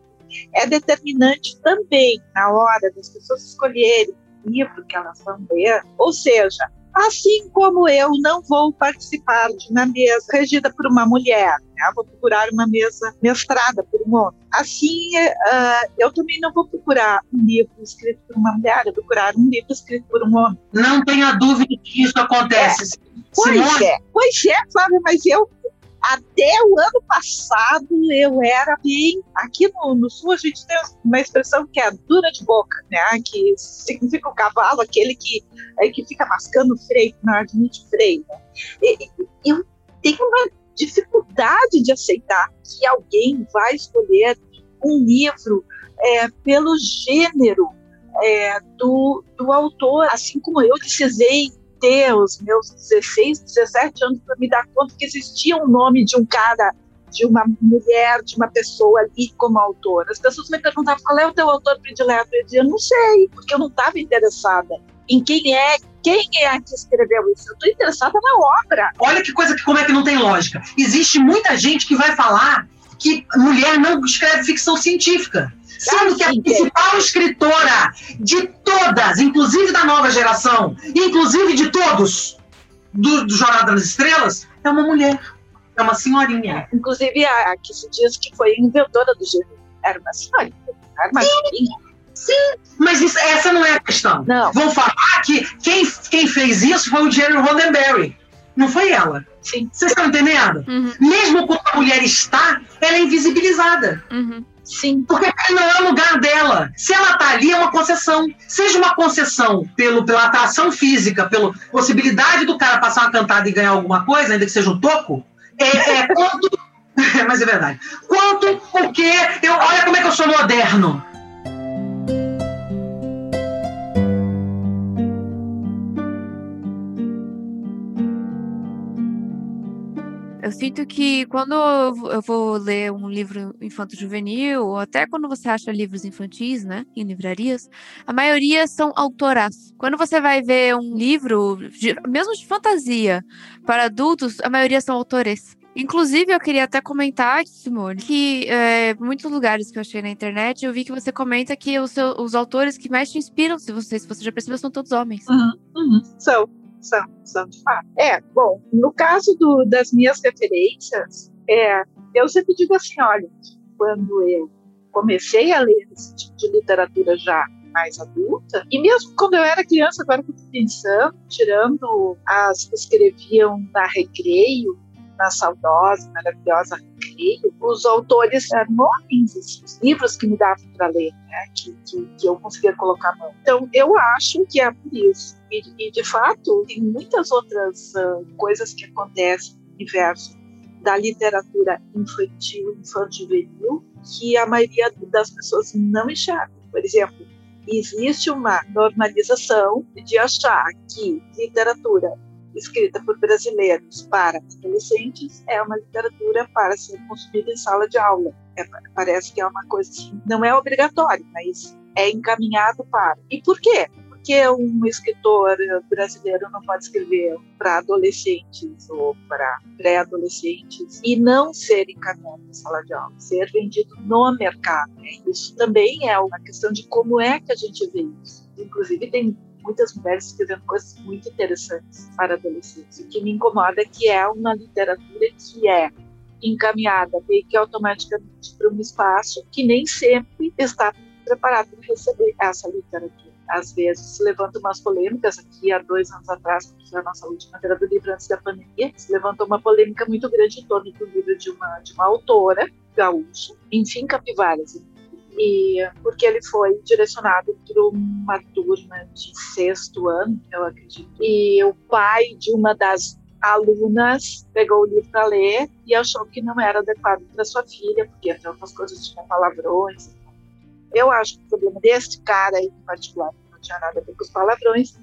é determinante também na hora das pessoas escolherem o livro que elas vão ler, ou seja, Assim como eu não vou participar de uma mesa regida por uma mulher, né? vou procurar uma mesa mestrada por um homem. Assim, uh, eu também não vou procurar um livro escrito por uma mulher, eu vou procurar um livro escrito por um homem. Não tenha dúvida que isso acontece. É. Pois é, pois é, Flávia, mas eu até o ano passado eu era bem. Aqui no, no, sul a gente tem uma expressão que é dura de boca, né? Que significa o cavalo, aquele que, é, que fica mascando freio, que não admite freio. Né? E, eu tenho uma dificuldade de aceitar que alguém vai escolher um livro é, pelo gênero é, do, do autor, assim como eu precisei ter os meus 16, 17 anos para me dar conta que existia um nome de um cara, de uma mulher, de uma pessoa ali como autor. As pessoas me perguntavam qual é o teu autor predileto. Eu dizia, não sei, porque eu não estava interessada em quem é, quem é que escreveu isso. Eu estou interessada na obra. Olha que coisa que como é que não tem lógica. Existe muita gente que vai falar que mulher não escreve ficção científica. Sendo que a principal escritora de todas, inclusive da nova geração, inclusive de todos do, do Jornada das Estrelas, é uma mulher. É uma senhorinha. Inclusive a que se diz que foi inventora do gênero. Era uma senhorinha. Era uma senhorinha. Sim, mas isso, essa não é a questão. Não. Vão falar que quem, quem fez isso foi o Jerry Roddenberry. Não foi ela. Sim. Vocês estão entendendo? Uhum. Mesmo quando a mulher está, ela é invisibilizada. Uhum. Sim. Porque não é o lugar dela. Se ela está ali, é uma concessão. Seja uma concessão pelo, pela atração física, pela possibilidade do cara passar uma cantada e ganhar alguma coisa, ainda que seja um toco, é, é quanto. Mas é verdade. Quanto porque eu, olha como é que eu sou moderno. Eu sinto que quando eu vou ler um livro infanto-juvenil, ou até quando você acha livros infantis, né, em livrarias, a maioria são autoras. Quando você vai ver um livro, de, mesmo de fantasia, para adultos, a maioria são autores. Inclusive, eu queria até comentar, Simone, que é, muitos lugares que eu achei na internet, eu vi que você comenta que os, seus, os autores que mais te inspiram, se você, se você já percebeu, são todos homens. Uhum, uhum. São são, são de fato. É, bom, no caso do, das minhas referências, é, eu sempre digo assim, olha, quando eu comecei a ler esse tipo de literatura já mais adulta, e mesmo quando eu era criança, agora que eu estou pensando, tirando as que escreviam na Recreio, na saudosa, maravilhosa Recreio, os autores eram homens, assim, os livros que me davam para ler, né, que, que, que, eu conseguia colocar a mão. Então, eu acho que é por isso. E, e de fato, tem muitas outras uh, coisas que acontecem no universo da literatura infantil, infanto-juvenil, que a maioria das pessoas não enxerga. Por exemplo, existe uma normalização de achar que literatura escrita por brasileiros para adolescentes é uma literatura para ser consumida em sala de aula. É, parece que é uma coisa assim, não é obrigatório, mas é encaminhado para. E por quê? Porque um escritor brasileiro não pode escrever para adolescentes ou para pré-adolescentes e não ser encaminhado em sala de aula, ser vendido no mercado. Né? Isso também é uma questão de como é que a gente vê isso. Inclusive, tem muitas mulheres escrevendo coisas muito interessantes para adolescentes. O que me incomoda é que é uma literatura que é encaminhada meio que automaticamente para um espaço que nem sempre está preparado para receber essa literatura. Às vezes se levantam umas polêmicas, aqui há dois anos atrás, que foi a nossa última feira do livro antes da pandemia, se levantou uma polêmica muito grande em torno do livro de uma, de uma autora gaúcha, enfim, Capivaras, e porque ele foi direcionado para uma turma de sexto ano, eu acredito. E o pai de uma das alunas pegou o livro para ler e achou que não era adequado para sua filha, porque entre outras coisas tinha palavrões. Eu acho que o problema desse cara aí, em particular, não tinha nada a ver com os palavrões,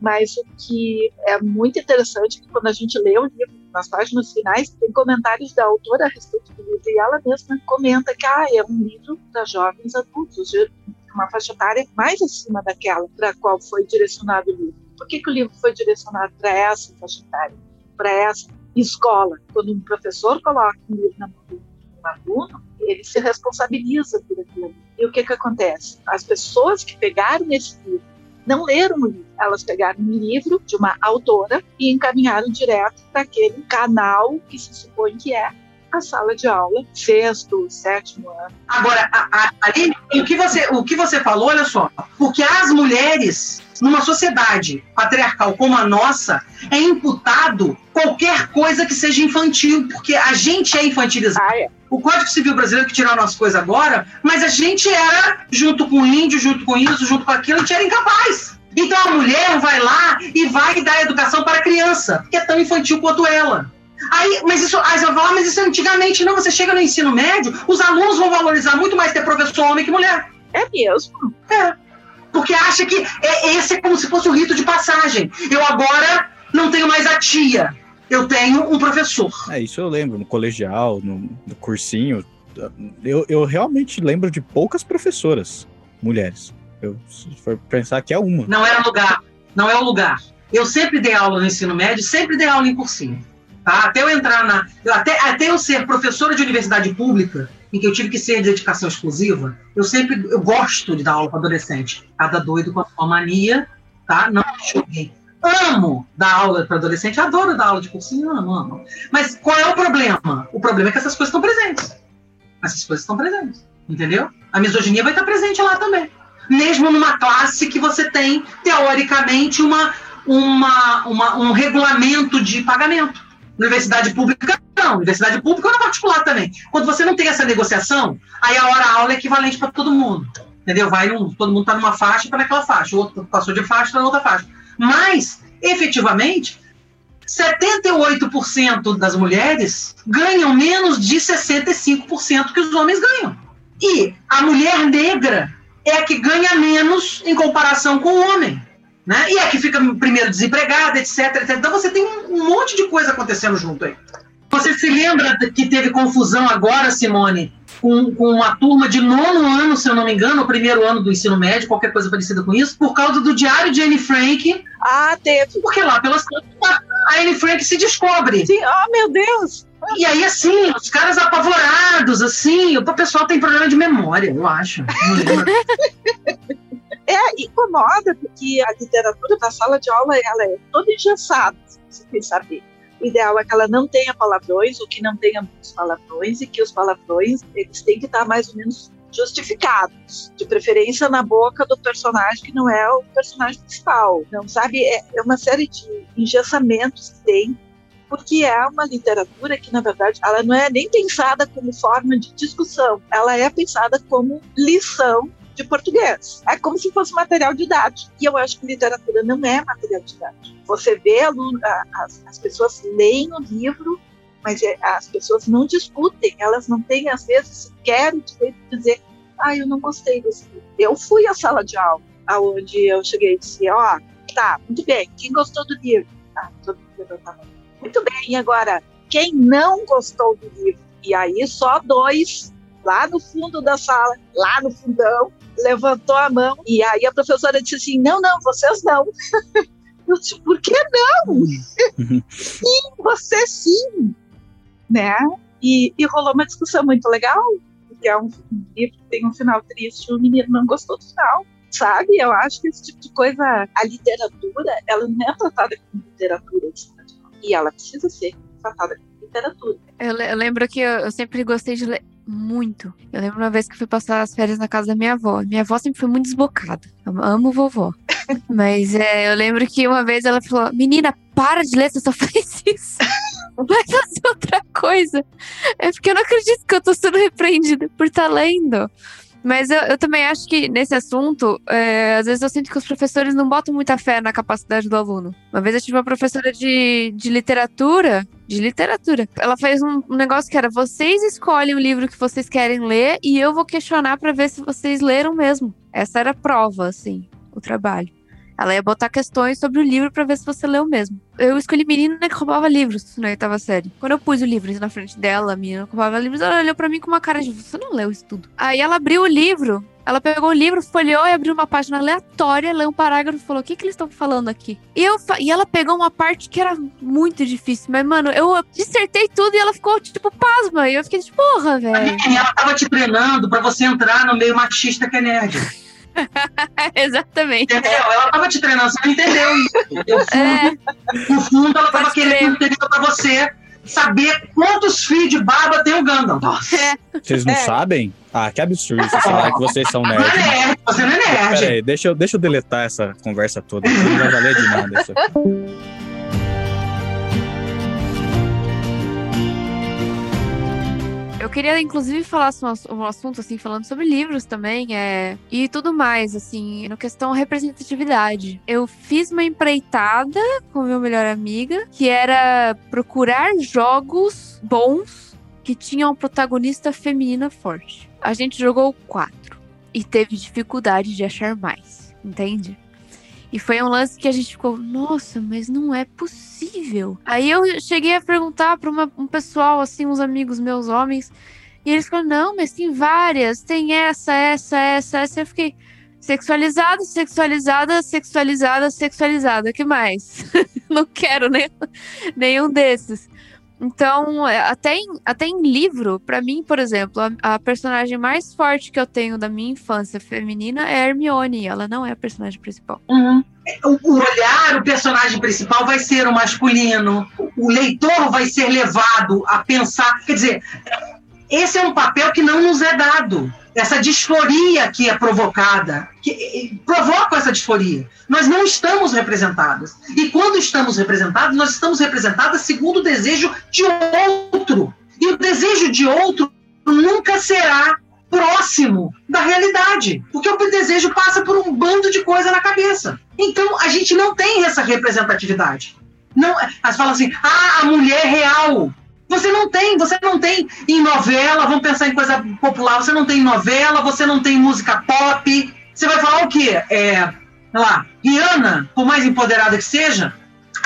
mas o que é muito interessante é que quando a gente lê o livro, nas páginas finais, tem comentários da autora a respeito e ela mesma comenta que ah, é um livro para jovens adultos. uma faixa etária mais acima daquela para a qual foi direcionado o livro. Por que, que o livro foi direcionado para essa faixa etária, para essa escola? Quando um professor coloca um livro na mão do aluno, ele se responsabiliza por aquilo. E o que, que acontece? As pessoas que pegaram esse livro não leram o livro, elas pegaram um livro de uma autora e encaminharam direto para aquele canal que se supõe que é a sala de aula, sexto, sétimo ano. Agora, a, a, o, que você, o que você falou, olha só, porque as mulheres, numa sociedade patriarcal como a nossa, é imputado qualquer coisa que seja infantil, porque a gente é infantilizado. Ah, é. O Código Civil Brasileiro que tirou nossas coisas agora, mas a gente era, junto com o índio, junto com isso, junto com aquilo, a gente era incapaz. Então a mulher vai lá e vai dar educação para a criança, que é tão infantil quanto ela. Aí, mas isso, aí você vai falar, mas isso é antigamente não. Você chega no ensino médio, os alunos vão valorizar muito mais ter professor homem que mulher. É mesmo? É. Porque acha que é, esse é como se fosse um rito de passagem. Eu agora não tenho mais a tia, eu tenho um professor. É, isso eu lembro, no colegial, no, no cursinho. Eu, eu realmente lembro de poucas professoras mulheres. Eu, se for pensar que é uma. Não é o lugar. Não é o lugar. Eu sempre dei aula no ensino médio, sempre dei aula em cursinho. Tá? Até eu entrar na. Até, até eu ser professora de universidade pública, em que eu tive que ser de dedicação exclusiva, eu sempre eu gosto de dar aula para adolescente. Cada doido com a sua mania, tá? Não joguei. Amo dar aula para adolescente, adoro dar aula de cursinho, amo, amo. Mas qual é o problema? O problema é que essas coisas estão presentes. Essas coisas estão presentes, entendeu? A misoginia vai estar presente lá também. Mesmo numa classe que você tem, teoricamente, uma, uma, uma um regulamento de pagamento. Universidade pública, não. Universidade pública ou na particular também. Quando você não tem essa negociação, aí a hora-aula é equivalente para todo mundo. Entendeu? Vai num, todo mundo está numa faixa está naquela faixa. O outro passou de faixa, está na outra faixa. Mas, efetivamente, 78% das mulheres ganham menos de 65% que os homens ganham. E a mulher negra é a que ganha menos em comparação com o homem. Né? E é que fica primeiro desempregada, etc, etc. Então você tem um monte de coisa acontecendo junto aí. Você se lembra que teve confusão agora, Simone, com, com uma turma de nono ano, se eu não me engano, o primeiro ano do ensino médio, qualquer coisa parecida com isso, por causa do diário de Anne Frank. Ah, teve. Porque lá pelas a Anne Frank se descobre. Sim, oh meu Deus! E aí, assim, os caras apavorados, assim, o pessoal tem problema de memória, eu acho. é, incomoda, porque a literatura da sala de aula ela é toda engessada, se você saber. O ideal é que ela não tenha palavrões, ou que não tenha muitos palavrões, e que os palavrões eles têm que estar mais ou menos justificados, de preferência na boca do personagem que não é o personagem principal. Não sabe? É, é uma série de engessamentos que tem, porque é uma literatura que na verdade ela não é nem pensada como forma de discussão, ela é pensada como lição de português. É como se fosse material didático. E eu acho que literatura não é material didático. Você vê as, as pessoas leem o livro, mas é, as pessoas não discutem, elas não têm, às vezes, sequer o direito de dizer, ah, eu não gostei desse livro. Eu fui à sala de aula, aonde eu cheguei e disse, ó, oh, tá, muito bem, quem gostou do livro? Ah, todo mundo Muito bem, e agora, quem não gostou do livro? E aí só dois, lá no fundo da sala, lá no fundão, levantou a mão e aí a professora disse assim: não, não, vocês não. Eu disse, por que não? sim, você sim. Né? E, e, rolou uma discussão muito legal, porque é um livro que tem um final triste, o menino não gostou do final. Sabe? Eu acho que esse tipo de coisa, a literatura, ela não é tratada como literatura e ela precisa ser tratada como literatura. Eu, eu lembro que eu, eu sempre gostei de ler muito. Eu lembro uma vez que eu fui passar as férias na casa da minha avó. Minha avó sempre foi muito desbocada. Eu amo vovó. Mas é, eu lembro que uma vez ela falou: Menina, para de ler, você só faz isso. Vai fazer outra coisa. É porque eu não acredito que eu tô sendo repreendida por estar tá lendo. Mas eu, eu, também acho que nesse assunto, é, às vezes eu sinto que os professores não botam muita fé na capacidade do aluno. Uma vez eu tive uma professora de, de literatura, de literatura. Ela fez um, negócio que era: vocês escolhem o livro que vocês querem ler e eu vou questionar para ver se vocês leram mesmo. Essa era a prova, assim, o trabalho. Ela ia botar questões sobre o livro para ver se você leu mesmo. Eu escolhi menina que roubava livros na oitava série. Quando eu pus o livro na frente dela, a menina que roubava livros, ela olhou para mim com uma cara de você não leu isso tudo. Aí ela abriu o livro, Ela pegou o livro, folheou e abriu uma página aleatória, leu um parágrafo e falou: O que, que eles estão falando aqui? E, eu, e ela pegou uma parte que era muito difícil. Mas, mano, eu dissertei tudo e ela ficou, tipo, pasma. E eu fiquei, tipo, porra, velho. Ela tava te treinando pra você entrar no meio machista que é nerd. Exatamente. Entendeu? Ela tava te treinando, você não entendeu isso. No fundo, É. no fundo ela tava Pode querendo entender pra você saber quantos fios de barba tem o Gandalf. Nossa, Vocês não É. sabem? Ah, que absurdo vocês falarem que vocês são não é nerds. nerd, você não é nerd. aí, deixa eu, deixa eu deletar essa conversa toda. Não vai valer de nada isso aqui. Eu queria, inclusive, falar sobre um assunto, assim, falando sobre livros também, é, e tudo mais, assim, no questão representatividade. Eu fiz uma empreitada com meu melhor amiga, que era procurar jogos bons que tinham protagonista feminina forte. A gente jogou quatro e teve dificuldade de achar mais, entende? E foi um lance que a gente ficou, nossa, mas não é possível. Aí eu cheguei a perguntar para um pessoal, assim, uns amigos meus homens, e eles falaram, não, mas tem várias, tem essa, essa, essa, essa. Eu fiquei, sexualizada, sexualizada, sexualizada, sexualizada, que mais? não quero nem, nenhum desses. Então, é, até em, até em livro, pra mim, por exemplo, a, a personagem mais forte que eu tenho da minha infância feminina é a Hermione. Ela não é a personagem principal. Uhum. O, o olhar, o personagem principal vai ser o masculino. O leitor vai ser levado a pensar. Quer dizer, esse é um papel que não nos é dado. Essa disforia que é provocada, que provoca essa disforia. Nós não estamos representadas. E quando estamos representadas, nós estamos representadas segundo o desejo de outro. E o desejo de outro nunca será próximo da realidade. Porque o desejo passa por um bando de coisa na cabeça. Então, a gente não tem essa representatividade. Não, as falam assim, ah, a mulher real. Você não tem, você não tem em novela, vamos pensar em coisa popular, você não tem em novela, você não tem música pop. Você vai falar o quê? É, sei lá, Rihanna, por mais empoderada que seja,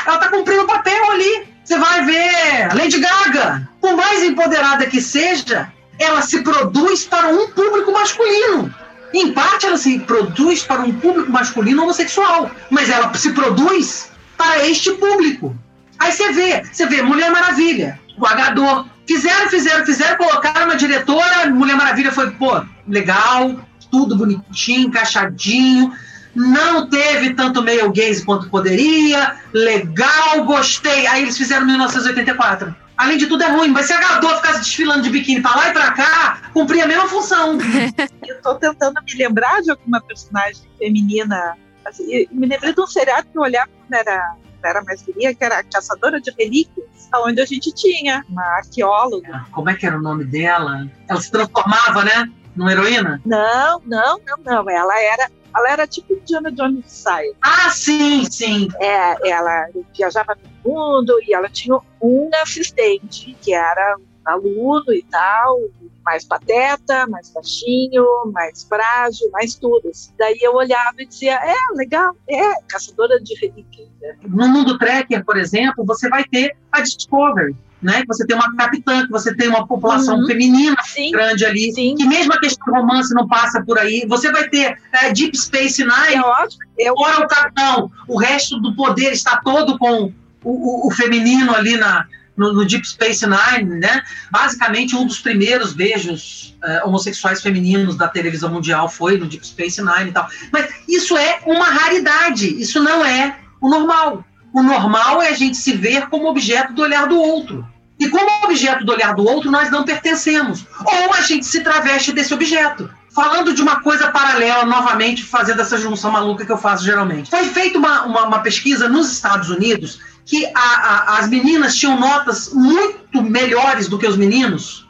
ela tá cumprindo o papel ali. Você vai ver Lady Gaga, por mais empoderada que seja, ela se produz para um público masculino. Em parte, ela se produz para um público masculino homossexual, mas ela se produz para este público. Aí você vê, você vê Mulher Maravilha, o Agador. Fizeram, fizeram, fizeram, colocaram uma diretora, Mulher Maravilha foi, pô, legal, tudo bonitinho, encaixadinho. Não teve tanto meio gaze quanto poderia. Legal, gostei. Aí eles fizeram 1984. Além de tudo, é ruim. Mas se a Gadot ficasse desfilando de biquíni pra lá e pra cá, cumpria a mesma função. Eu tô tentando me lembrar de alguma personagem feminina. Assim, me lembrei de um seriado que eu olhava quando era, era mais guria, que era Caçadora de Relíquias, onde a gente tinha uma arqueóloga. Como é que era o nome dela? Ela se transformava, né? Numa heroína? Não, não, não, não. Ela era, ela era tipo Indiana Jones Style. Ah, sim, sim. É, ela viajava no mundo e ela tinha um assistente que era um aluno e tal, mais pateta, mais baixinho, mais frágil, mais tudo. Daí eu olhava e dizia, é, legal, é, caçadora de relíquias. né? No mundo tracker, por exemplo, você vai ter a Discovery, né? Que Você tem uma capitã, que você tem uma população Uhum. feminina Sim, grande ali, sim. que mesmo a questão do romance não passa por aí. Você vai ter é, Deep Space É Nine, ótimo. Eu, fora o capitão, o resto do poder está todo com o, o- o feminino ali na, no, no Deep Space Nine, né? Basicamente, um dos primeiros beijos eh, homossexuais femininos da televisão mundial foi no Deep Space Nine e tal. Mas isso é uma raridade, isso não é o normal. O normal é a gente se ver como objeto do olhar do outro. E como objeto do olhar do outro, nós não pertencemos. Ou a gente se traveste desse objeto. Falando de uma coisa paralela, novamente, fazendo essa junção maluca que eu faço geralmente. Foi feita uma, uma, uma pesquisa nos Estados Unidos que a- a- as meninas tinham notas muito melhores do que os meninos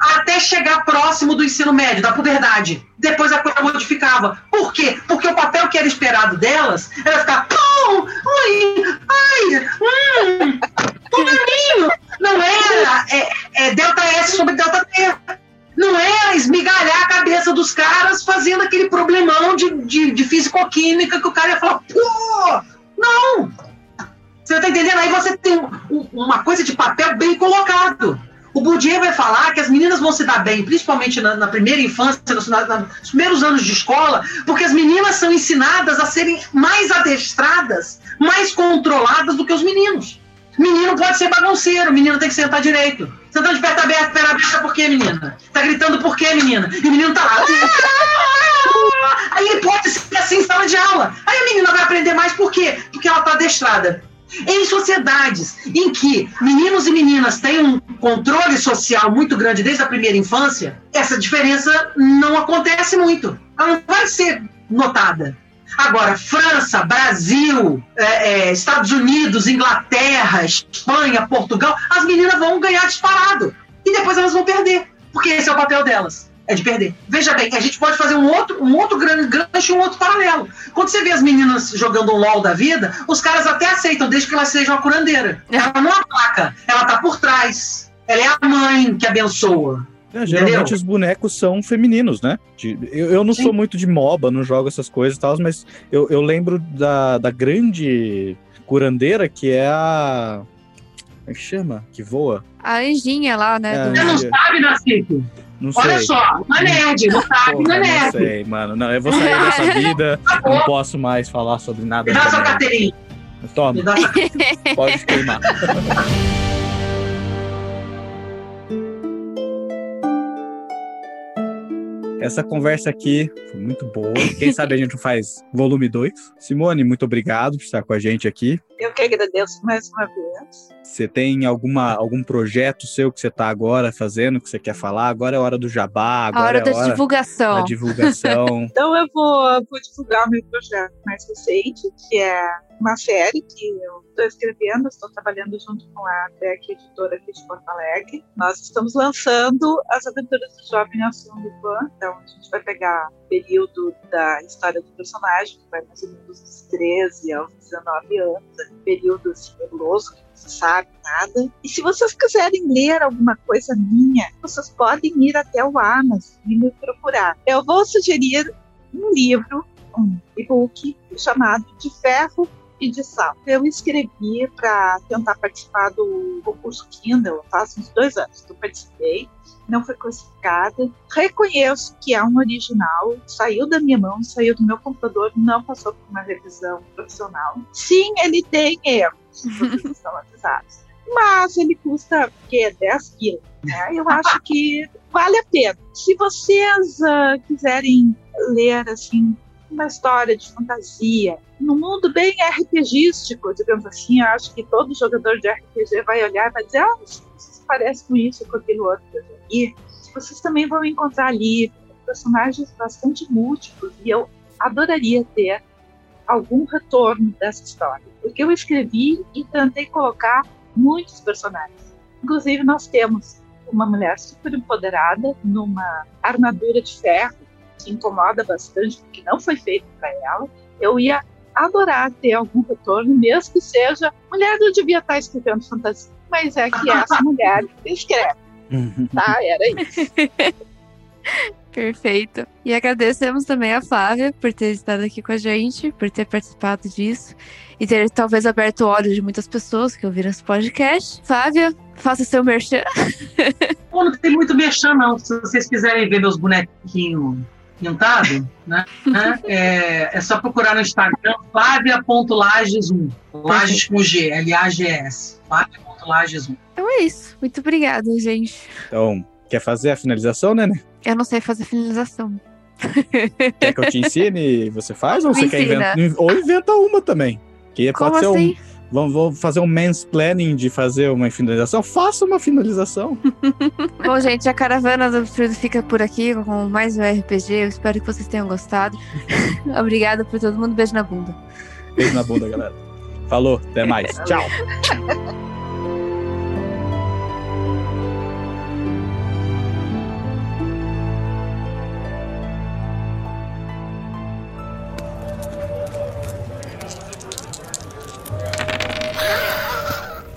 até chegar próximo do ensino médio, da puberdade. Depois a coisa modificava. Por quê? Porque o papel que era esperado delas era ficar. "Pum, ui, ai, hum, fulaninho." Não era é, é Delta S sobre Delta T. Não era esmigalhar a cabeça dos caras fazendo aquele problemão de, de, de físico-química que o cara ia falar, pô! Não! Você tá entendendo? Aí você tem um- um- uma coisa de papel bem colocado. O Bourdieu vai falar que as meninas vão se dar bem, principalmente na, na primeira infância, nos, na, nos, primeiros anos de escola, porque as meninas são ensinadas a serem mais adestradas, mais controladas do que os meninos. Menino pode ser bagunceiro, menino tem que sentar direito. Sentando de perna aberta, perna aberta, por quê, menina? Tá gritando por quê, menina? E o menino tá lá. Aí ele pode ser assim em sala de aula. Aí a menina vai aprender mais por quê? Porque ela tá adestrada. Em sociedades em que meninos e meninas têm um controle social muito grande desde a primeira infância, essa diferença não acontece muito. Ela não vai ser notada. Agora, França, Brasil, é, é, Estados Unidos, Inglaterra, Espanha, Portugal, as meninas vão ganhar disparado. E depois elas vão perder. Porque esse é o papel delas. É de perder. Veja bem, a gente pode fazer um outro, um outro grande gancho, um outro paralelo. Quando você vê as meninas jogando um LOL da vida, os caras até aceitam, desde que elas sejam a curandeira. Ela não ataca, ela tá por trás. Ela é a mãe que abençoa. É, geralmente Entendeu? os bonecos são femininos, né? De, eu, eu não Sim. sou muito de MOBA, não jogo essas coisas e tal, mas eu, eu lembro da, da grande curandeira que é a. Como é que chama? Que voa? A anjinha lá, né? É, Você não sabe, Nacico? Não Olha sei. só, é nerd, não sabe, Porra, não é nerd. Não sei, mano. Não, eu vou sair dessa vida, não posso mais falar sobre nada. Me dá sua carteirinha. Toma. Me dá sua... Pode queimar. Essa conversa aqui foi muito boa. Quem sabe a gente faz volume 2. Simone, muito obrigado por estar com a gente aqui. Eu que agradeço mais uma vez. Você tem alguma, algum projeto seu que você está agora fazendo, que você quer falar? Agora é hora do jabá, agora a hora é da hora divulgação. Da divulgação. então eu vou, vou divulgar o meu projeto mais recente, que é uma série que eu estou escrevendo, estou trabalhando junto com a DEC Editora aqui de Porto Alegre. Nós estamos lançando as aventuras do jovem Ação do Pan, então a gente vai pegar o período da história do personagem, que vai mais ou menos dos 13 aos 19 anos, um período assim, nebuloso, que sabe nada. E se vocês quiserem ler alguma coisa minha, vocês podem ir até o Amazon e me procurar. Eu vou sugerir um livro, um e-book chamado De Ferro e de sal. Eu escrevi para tentar participar do concurso Kindle faz uns dois anos que eu participei, não foi classificada. Reconheço que é um original, saiu da minha mão, saiu do meu computador, não passou por uma revisão profissional. Sim, ele tem erros, Mas ele custa que 10 quilos. Né? Eu acho que vale a pena. Se vocês uh, quiserem ler assim uma história de fantasia, num mundo bem RPGístico, digamos assim, eu acho que todo jogador de RPG vai olhar e vai dizer, ah, isso parece com isso, com aquilo outro E vocês também vão encontrar ali personagens bastante múltiplos e eu adoraria ter algum retorno dessa história, porque eu escrevi e tentei colocar muitos personagens. Inclusive nós temos uma mulher super empoderada numa armadura de ferro que incomoda bastante, porque não foi feito para ela. Eu ia adorar ter algum retorno, mesmo que seja mulher não devia estar escrevendo fantasia, mas é que essa mulher escreve. Uhum. tá? Era isso. Perfeito. E agradecemos também a Flávia por ter estado aqui com a gente, por ter participado disso e ter talvez aberto o olho de muitas pessoas que ouviram esse podcast. Flávia, faça seu merchan. não tem muito merchan, não. Se vocês quiserem ver meus bonequinhos pintado, né? é, é, só procurar no Instagram Flávia.lages1. Lages com G, L-A-G-S. Flávia.lages1. Então é isso. Muito obrigada, gente. Então, quer fazer a finalização, né? Eu não sei fazer finalização. Quer que eu te ensine e você faz? Ou você quer inventar? Ou inventa uma também. Que Como pode assim? ser um Vamos fazer um mansplaining de fazer uma finalização? Faça uma finalização. Bom, gente, a caravana do absurdo fica por aqui com mais um RPG. Eu espero que vocês tenham gostado. Obrigada por todo mundo. Beijo na bunda. Beijo na bunda, galera. Falou, até mais. Tchau.